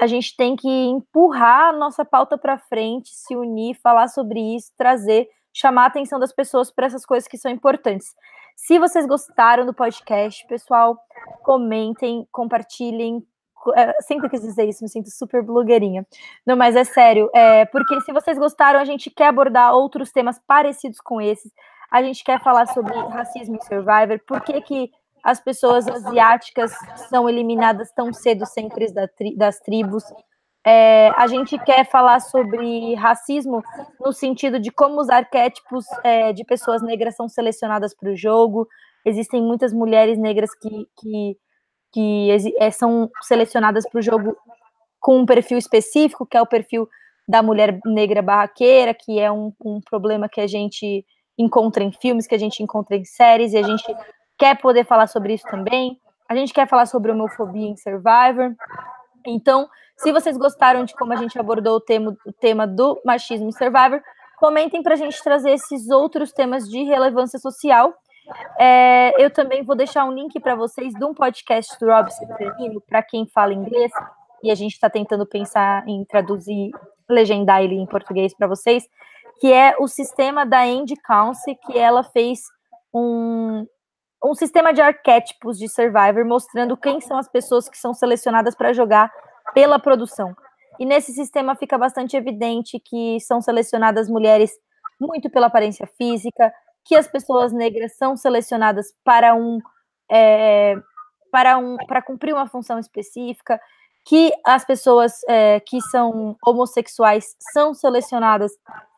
a gente tem que empurrar a nossa pauta para frente, se unir, falar sobre isso, trazer, chamar a atenção das pessoas para essas coisas que são importantes. Se vocês gostaram do podcast, pessoal, comentem, compartilhem, é, sempre quis dizer isso, me sinto super blogueirinha. Não, mas é sério, é, porque se vocês gostaram, a gente quer abordar outros temas parecidos com esses. A gente quer falar sobre racismo em Survivor, por que, que as pessoas asiáticas são eliminadas tão cedo da tri das tribos. É, a gente quer falar sobre racismo no sentido de como os arquétipos é, de pessoas negras são selecionadas para o jogo. Existem muitas mulheres negras que, que que é, são selecionadas para o jogo com um perfil específico, que é o perfil da mulher negra barraqueira, que é um, um problema que a gente encontra em filmes, que a gente encontra em séries, e a gente quer poder falar sobre isso também. A gente quer falar sobre homofobia em Survivor. Então, se vocês gostaram de como a gente abordou o tema, o tema do machismo Survivor, comentem para a gente trazer esses outros temas de relevância social. É, eu também vou deixar um link para vocês de um podcast do Rob Cefferino, para quem fala inglês, e a gente está tentando pensar em traduzir, legendar ele em português para vocês, que é o sistema da Andy Council, que ela fez um, um sistema de arquétipos de Survivor, mostrando quem são as pessoas que são selecionadas para jogar pela produção. E nesse sistema fica bastante evidente que são selecionadas mulheres muito pela aparência física, que as pessoas negras são selecionadas para um é, para um para cumprir uma função específica, que as pessoas é, que são homossexuais são selecionadas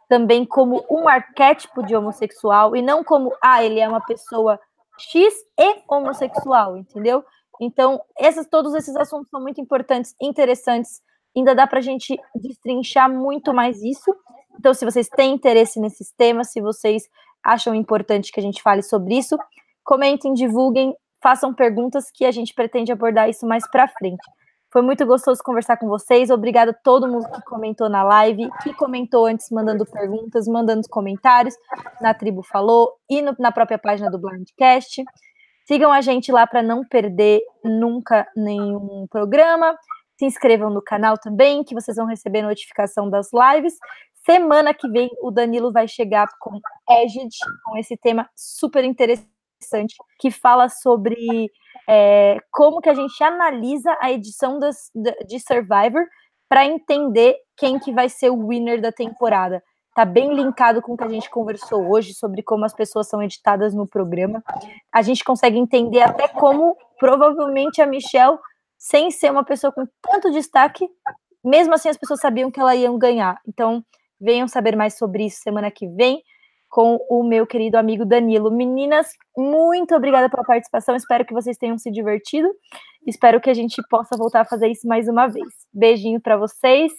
também como um arquétipo de homossexual e não como ah ele é uma pessoa X e homossexual, entendeu? Então, esses, todos esses assuntos são muito importantes, interessantes. Ainda dá para a gente destrinchar muito mais isso. Então, se vocês têm interesse nesses temas, se vocês acham importante que a gente fale sobre isso. Comentem, divulguem, façam perguntas que a gente pretende abordar isso mais para frente. Foi muito gostoso conversar com vocês. Obrigada a todo mundo que comentou na live, que comentou antes, mandando perguntas, mandando comentários na Tribo Falou e no, na própria página do Blindcast. Sigam a gente lá para não perder nunca nenhum programa. Se inscrevam no canal também, que vocês vão receber notificação das lives. Semana que vem o Danilo vai chegar com Egid, com esse tema super interessante, que fala sobre é, como que a gente analisa a edição das, de Survivor para entender quem que vai ser o winner da temporada. Tá bem linkado com o que a gente conversou hoje sobre como as pessoas são editadas no programa. A gente consegue entender até como provavelmente a Michelle, sem ser uma pessoa com tanto destaque, mesmo assim as pessoas sabiam que ela ia ganhar. Então, Venham saber mais sobre isso semana que vem com o meu querido amigo Danilo. Meninas, muito obrigada pela participação. Espero que vocês tenham se divertido. Espero que a gente possa voltar a fazer isso mais uma vez. Beijinho para vocês.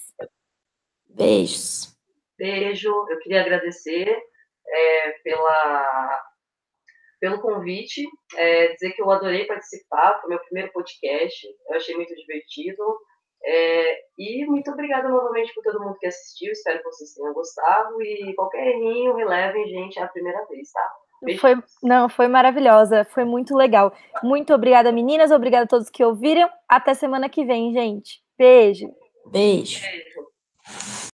Beijos. Beijo. Eu queria agradecer é, pela, pelo convite, é, dizer que eu adorei participar. Foi meu primeiro podcast. Eu achei muito divertido. É, e muito obrigada novamente por todo mundo que assistiu. Espero que vocês tenham gostado. E qualquer errinho, relevem, gente, é a primeira vez, tá? Foi, não, foi maravilhosa, foi muito legal. Muito obrigada, meninas. Obrigada a todos que ouviram. Até semana que vem, gente. Beijo. Beijo. Beijo.